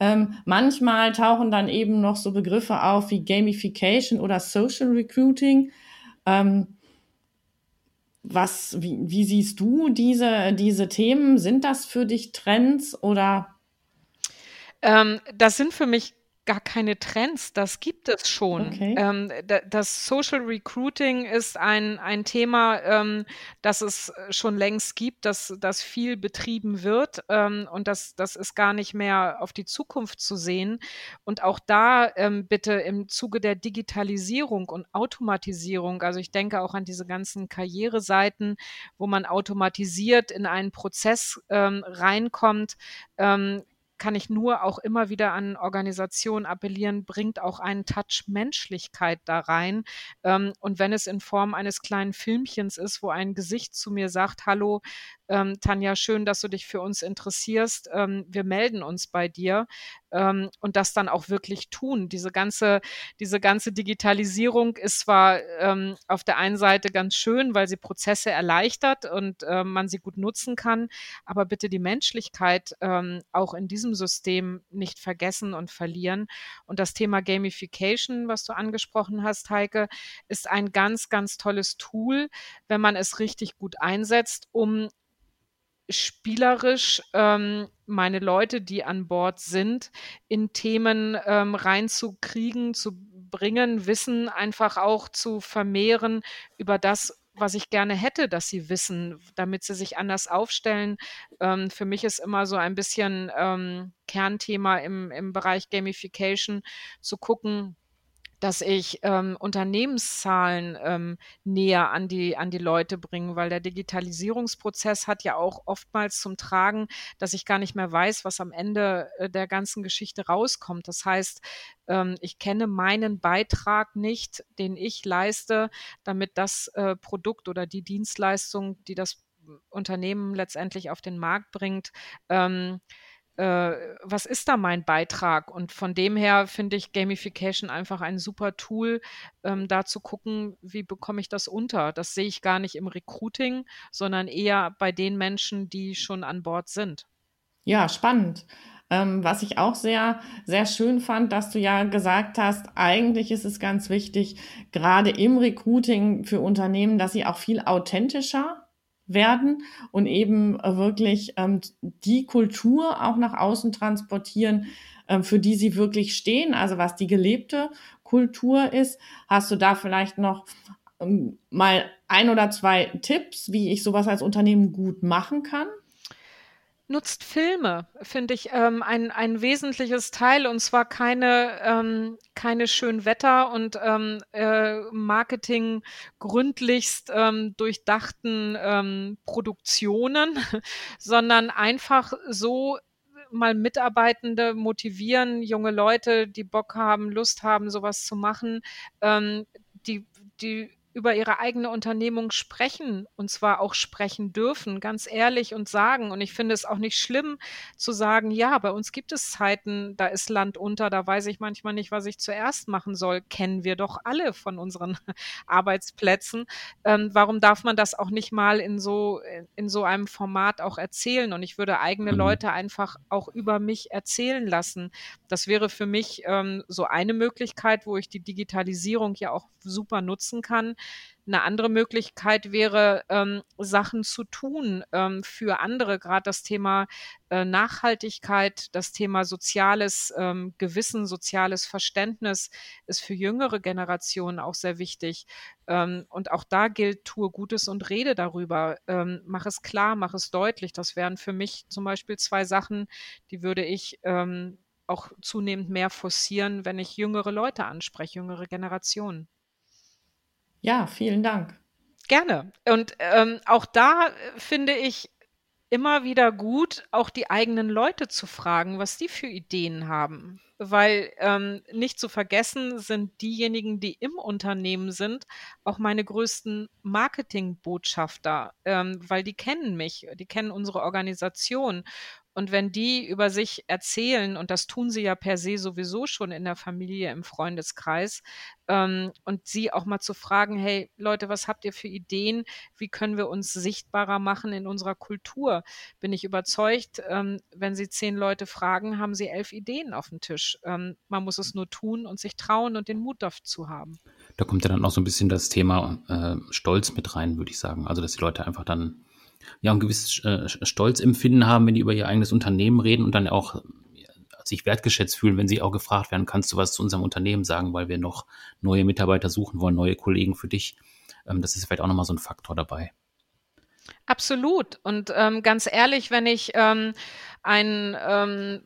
Ähm, manchmal tauchen dann eben noch so Begriffe auf wie Gamification oder Social Recruiting. Ähm, was, wie, wie siehst du diese, diese Themen? Sind das für dich Trends oder? Ähm, das sind für mich gar keine Trends, das gibt es schon. Okay. Ähm, das Social Recruiting ist ein, ein Thema, ähm, das es schon längst gibt, dass das viel betrieben wird ähm, und das, das ist gar nicht mehr auf die Zukunft zu sehen. Und auch da ähm, bitte im Zuge der Digitalisierung und Automatisierung, also ich denke auch an diese ganzen Karriereseiten, wo man automatisiert in einen Prozess ähm, reinkommt, ähm, kann ich nur auch immer wieder an Organisationen appellieren, bringt auch einen Touch Menschlichkeit da rein. Ähm, und wenn es in Form eines kleinen Filmchens ist, wo ein Gesicht zu mir sagt, hallo, ähm, Tanja, schön, dass du dich für uns interessierst. Ähm, wir melden uns bei dir ähm, und das dann auch wirklich tun. Diese ganze, diese ganze Digitalisierung ist zwar ähm, auf der einen Seite ganz schön, weil sie Prozesse erleichtert und äh, man sie gut nutzen kann, aber bitte die Menschlichkeit ähm, auch in diesem System nicht vergessen und verlieren. Und das Thema Gamification, was du angesprochen hast, Heike, ist ein ganz, ganz tolles Tool, wenn man es richtig gut einsetzt, um spielerisch ähm, meine Leute, die an Bord sind, in Themen ähm, reinzukriegen, zu bringen, Wissen einfach auch zu vermehren über das, was ich gerne hätte, dass sie wissen, damit sie sich anders aufstellen. Ähm, für mich ist immer so ein bisschen ähm, Kernthema im, im Bereich Gamification zu gucken, dass ich ähm, Unternehmenszahlen ähm, näher an die, an die Leute bringe, weil der Digitalisierungsprozess hat ja auch oftmals zum Tragen, dass ich gar nicht mehr weiß, was am Ende äh, der ganzen Geschichte rauskommt. Das heißt, ähm, ich kenne meinen Beitrag nicht, den ich leiste, damit das äh, Produkt oder die Dienstleistung, die das Unternehmen letztendlich auf den Markt bringt, ähm, äh, was ist da mein Beitrag? Und von dem her finde ich Gamification einfach ein super Tool, ähm, da zu gucken, wie bekomme ich das unter. Das sehe ich gar nicht im Recruiting, sondern eher bei den Menschen, die schon an Bord sind. Ja, spannend. Ähm, was ich auch sehr, sehr schön fand, dass du ja gesagt hast, eigentlich ist es ganz wichtig, gerade im Recruiting für Unternehmen, dass sie auch viel authentischer werden und eben äh, wirklich ähm, die Kultur auch nach außen transportieren, ähm, für die sie wirklich stehen, also was die gelebte Kultur ist. Hast du da vielleicht noch ähm, mal ein oder zwei Tipps, wie ich sowas als Unternehmen gut machen kann? Nutzt Filme, finde ich ähm, ein, ein wesentliches Teil und zwar keine, ähm, keine Schönwetter- und ähm, äh, Marketing gründlichst ähm, durchdachten ähm, Produktionen, (laughs) sondern einfach so mal Mitarbeitende motivieren, junge Leute, die Bock haben, Lust haben, sowas zu machen, ähm, die, die über ihre eigene Unternehmung sprechen und zwar auch sprechen dürfen, ganz ehrlich und sagen. Und ich finde es auch nicht schlimm zu sagen, ja, bei uns gibt es Zeiten, da ist Land unter, da weiß ich manchmal nicht, was ich zuerst machen soll. Kennen wir doch alle von unseren (laughs) Arbeitsplätzen. Ähm, warum darf man das auch nicht mal in so, in so einem Format auch erzählen? Und ich würde eigene mhm. Leute einfach auch über mich erzählen lassen. Das wäre für mich ähm, so eine Möglichkeit, wo ich die Digitalisierung ja auch super nutzen kann. Eine andere Möglichkeit wäre, ähm, Sachen zu tun ähm, für andere, gerade das Thema äh, Nachhaltigkeit, das Thema soziales ähm, Gewissen, soziales Verständnis ist für jüngere Generationen auch sehr wichtig. Ähm, und auch da gilt, tue Gutes und rede darüber. Ähm, mach es klar, mach es deutlich. Das wären für mich zum Beispiel zwei Sachen, die würde ich ähm, auch zunehmend mehr forcieren, wenn ich jüngere Leute anspreche, jüngere Generationen. Ja, vielen Dank. Gerne. Und ähm, auch da äh, finde ich immer wieder gut, auch die eigenen Leute zu fragen, was die für Ideen haben. Weil ähm, nicht zu vergessen sind diejenigen, die im Unternehmen sind, auch meine größten Marketingbotschafter, ähm, weil die kennen mich, die kennen unsere Organisation. Und wenn die über sich erzählen, und das tun sie ja per se sowieso schon in der Familie, im Freundeskreis, ähm, und sie auch mal zu fragen, hey Leute, was habt ihr für Ideen? Wie können wir uns sichtbarer machen in unserer Kultur? Bin ich überzeugt, ähm, wenn sie zehn Leute fragen, haben sie elf Ideen auf dem Tisch. Ähm, man muss es nur tun und sich trauen und den Mut dazu haben. Da kommt ja dann auch so ein bisschen das Thema äh, Stolz mit rein, würde ich sagen. Also, dass die Leute einfach dann ja ein gewisses äh, Stolzempfinden haben, wenn die über ihr eigenes Unternehmen reden und dann auch sich wertgeschätzt fühlen, wenn sie auch gefragt werden, kannst du was zu unserem Unternehmen sagen, weil wir noch neue Mitarbeiter suchen wollen, neue Kollegen für dich. Ähm, das ist vielleicht auch nochmal so ein Faktor dabei. Absolut. Und ähm, ganz ehrlich, wenn ich ähm, ein ähm,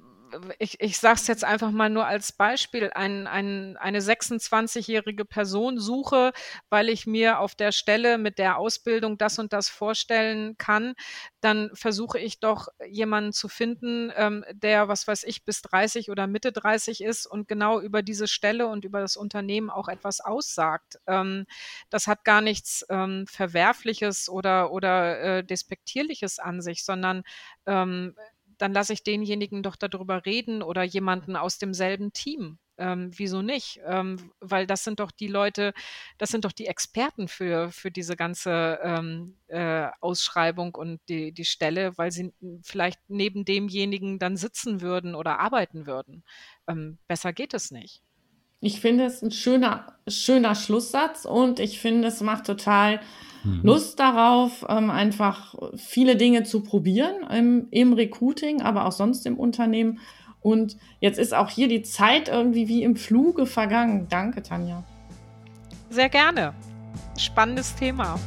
ich, ich sage es jetzt einfach mal nur als Beispiel, ein, ein, eine 26-jährige Person suche, weil ich mir auf der Stelle mit der Ausbildung das und das vorstellen kann, dann versuche ich doch jemanden zu finden, ähm, der, was weiß ich, bis 30 oder Mitte 30 ist und genau über diese Stelle und über das Unternehmen auch etwas aussagt. Ähm, das hat gar nichts ähm, Verwerfliches oder, oder äh, Despektierliches an sich, sondern ähm, dann lasse ich denjenigen doch darüber reden oder jemanden aus demselben Team. Ähm, wieso nicht? Ähm, weil das sind doch die Leute, das sind doch die Experten für, für diese ganze ähm, äh, Ausschreibung und die, die Stelle, weil sie vielleicht neben demjenigen dann sitzen würden oder arbeiten würden. Ähm, besser geht es nicht. Ich finde es ein schöner, schöner Schlusssatz und ich finde, es macht total mhm. Lust darauf, ähm, einfach viele Dinge zu probieren im, im Recruiting, aber auch sonst im Unternehmen. Und jetzt ist auch hier die Zeit irgendwie wie im Fluge vergangen. Danke, Tanja. Sehr gerne. Spannendes Thema.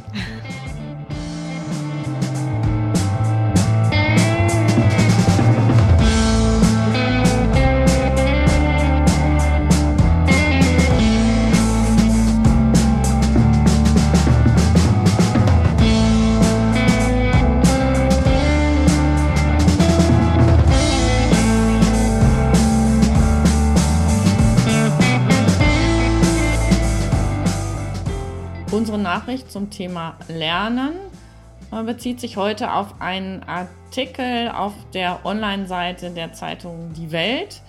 Nachricht zum Thema Lernen bezieht sich heute auf einen Artikel auf der Online-Seite der Zeitung Die Welt.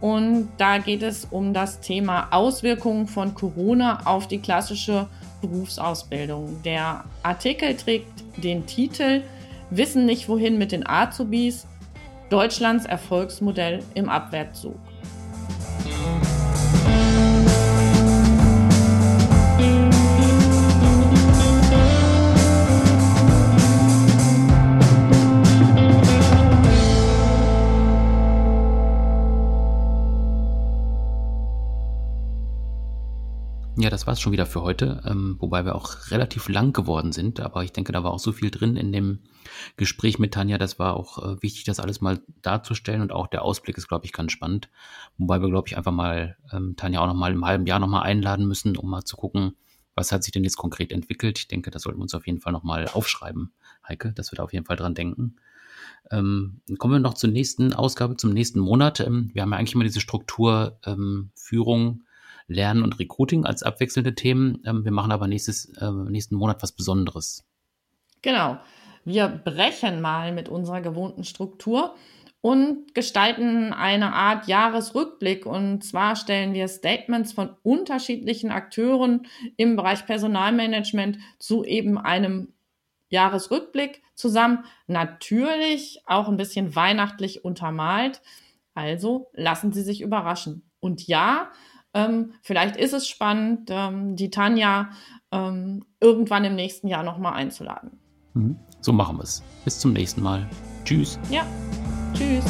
Und da geht es um das Thema Auswirkungen von Corona auf die klassische Berufsausbildung. Der Artikel trägt den Titel Wissen nicht wohin mit den Azubis, Deutschlands Erfolgsmodell im Abwärtszug. Ja, das war's schon wieder für heute, ähm, wobei wir auch relativ lang geworden sind. Aber ich denke, da war auch so viel drin in dem Gespräch mit Tanja. Das war auch äh, wichtig, das alles mal darzustellen. Und auch der Ausblick ist, glaube ich, ganz spannend. Wobei wir, glaube ich, einfach mal ähm, Tanja auch noch mal im halben Jahr noch mal einladen müssen, um mal zu gucken, was hat sich denn jetzt konkret entwickelt. Ich denke, das sollten wir uns auf jeden Fall noch mal aufschreiben, Heike, dass wir da auf jeden Fall dran denken. Ähm, kommen wir noch zur nächsten Ausgabe, zum nächsten Monat. Ähm, wir haben ja eigentlich immer diese Struktur ähm, Lernen und Recruiting als abwechselnde Themen. Ähm, wir machen aber nächstes, äh, nächsten Monat was Besonderes. Genau. Wir brechen mal mit unserer gewohnten Struktur und gestalten eine Art Jahresrückblick. Und zwar stellen wir Statements von unterschiedlichen Akteuren im Bereich Personalmanagement zu eben einem Jahresrückblick zusammen. Natürlich auch ein bisschen weihnachtlich untermalt. Also lassen Sie sich überraschen. Und ja, ähm, vielleicht ist es spannend, ähm, die Tanja ähm, irgendwann im nächsten Jahr nochmal einzuladen. Mhm. So machen wir es. Bis zum nächsten Mal. Tschüss. Ja, tschüss.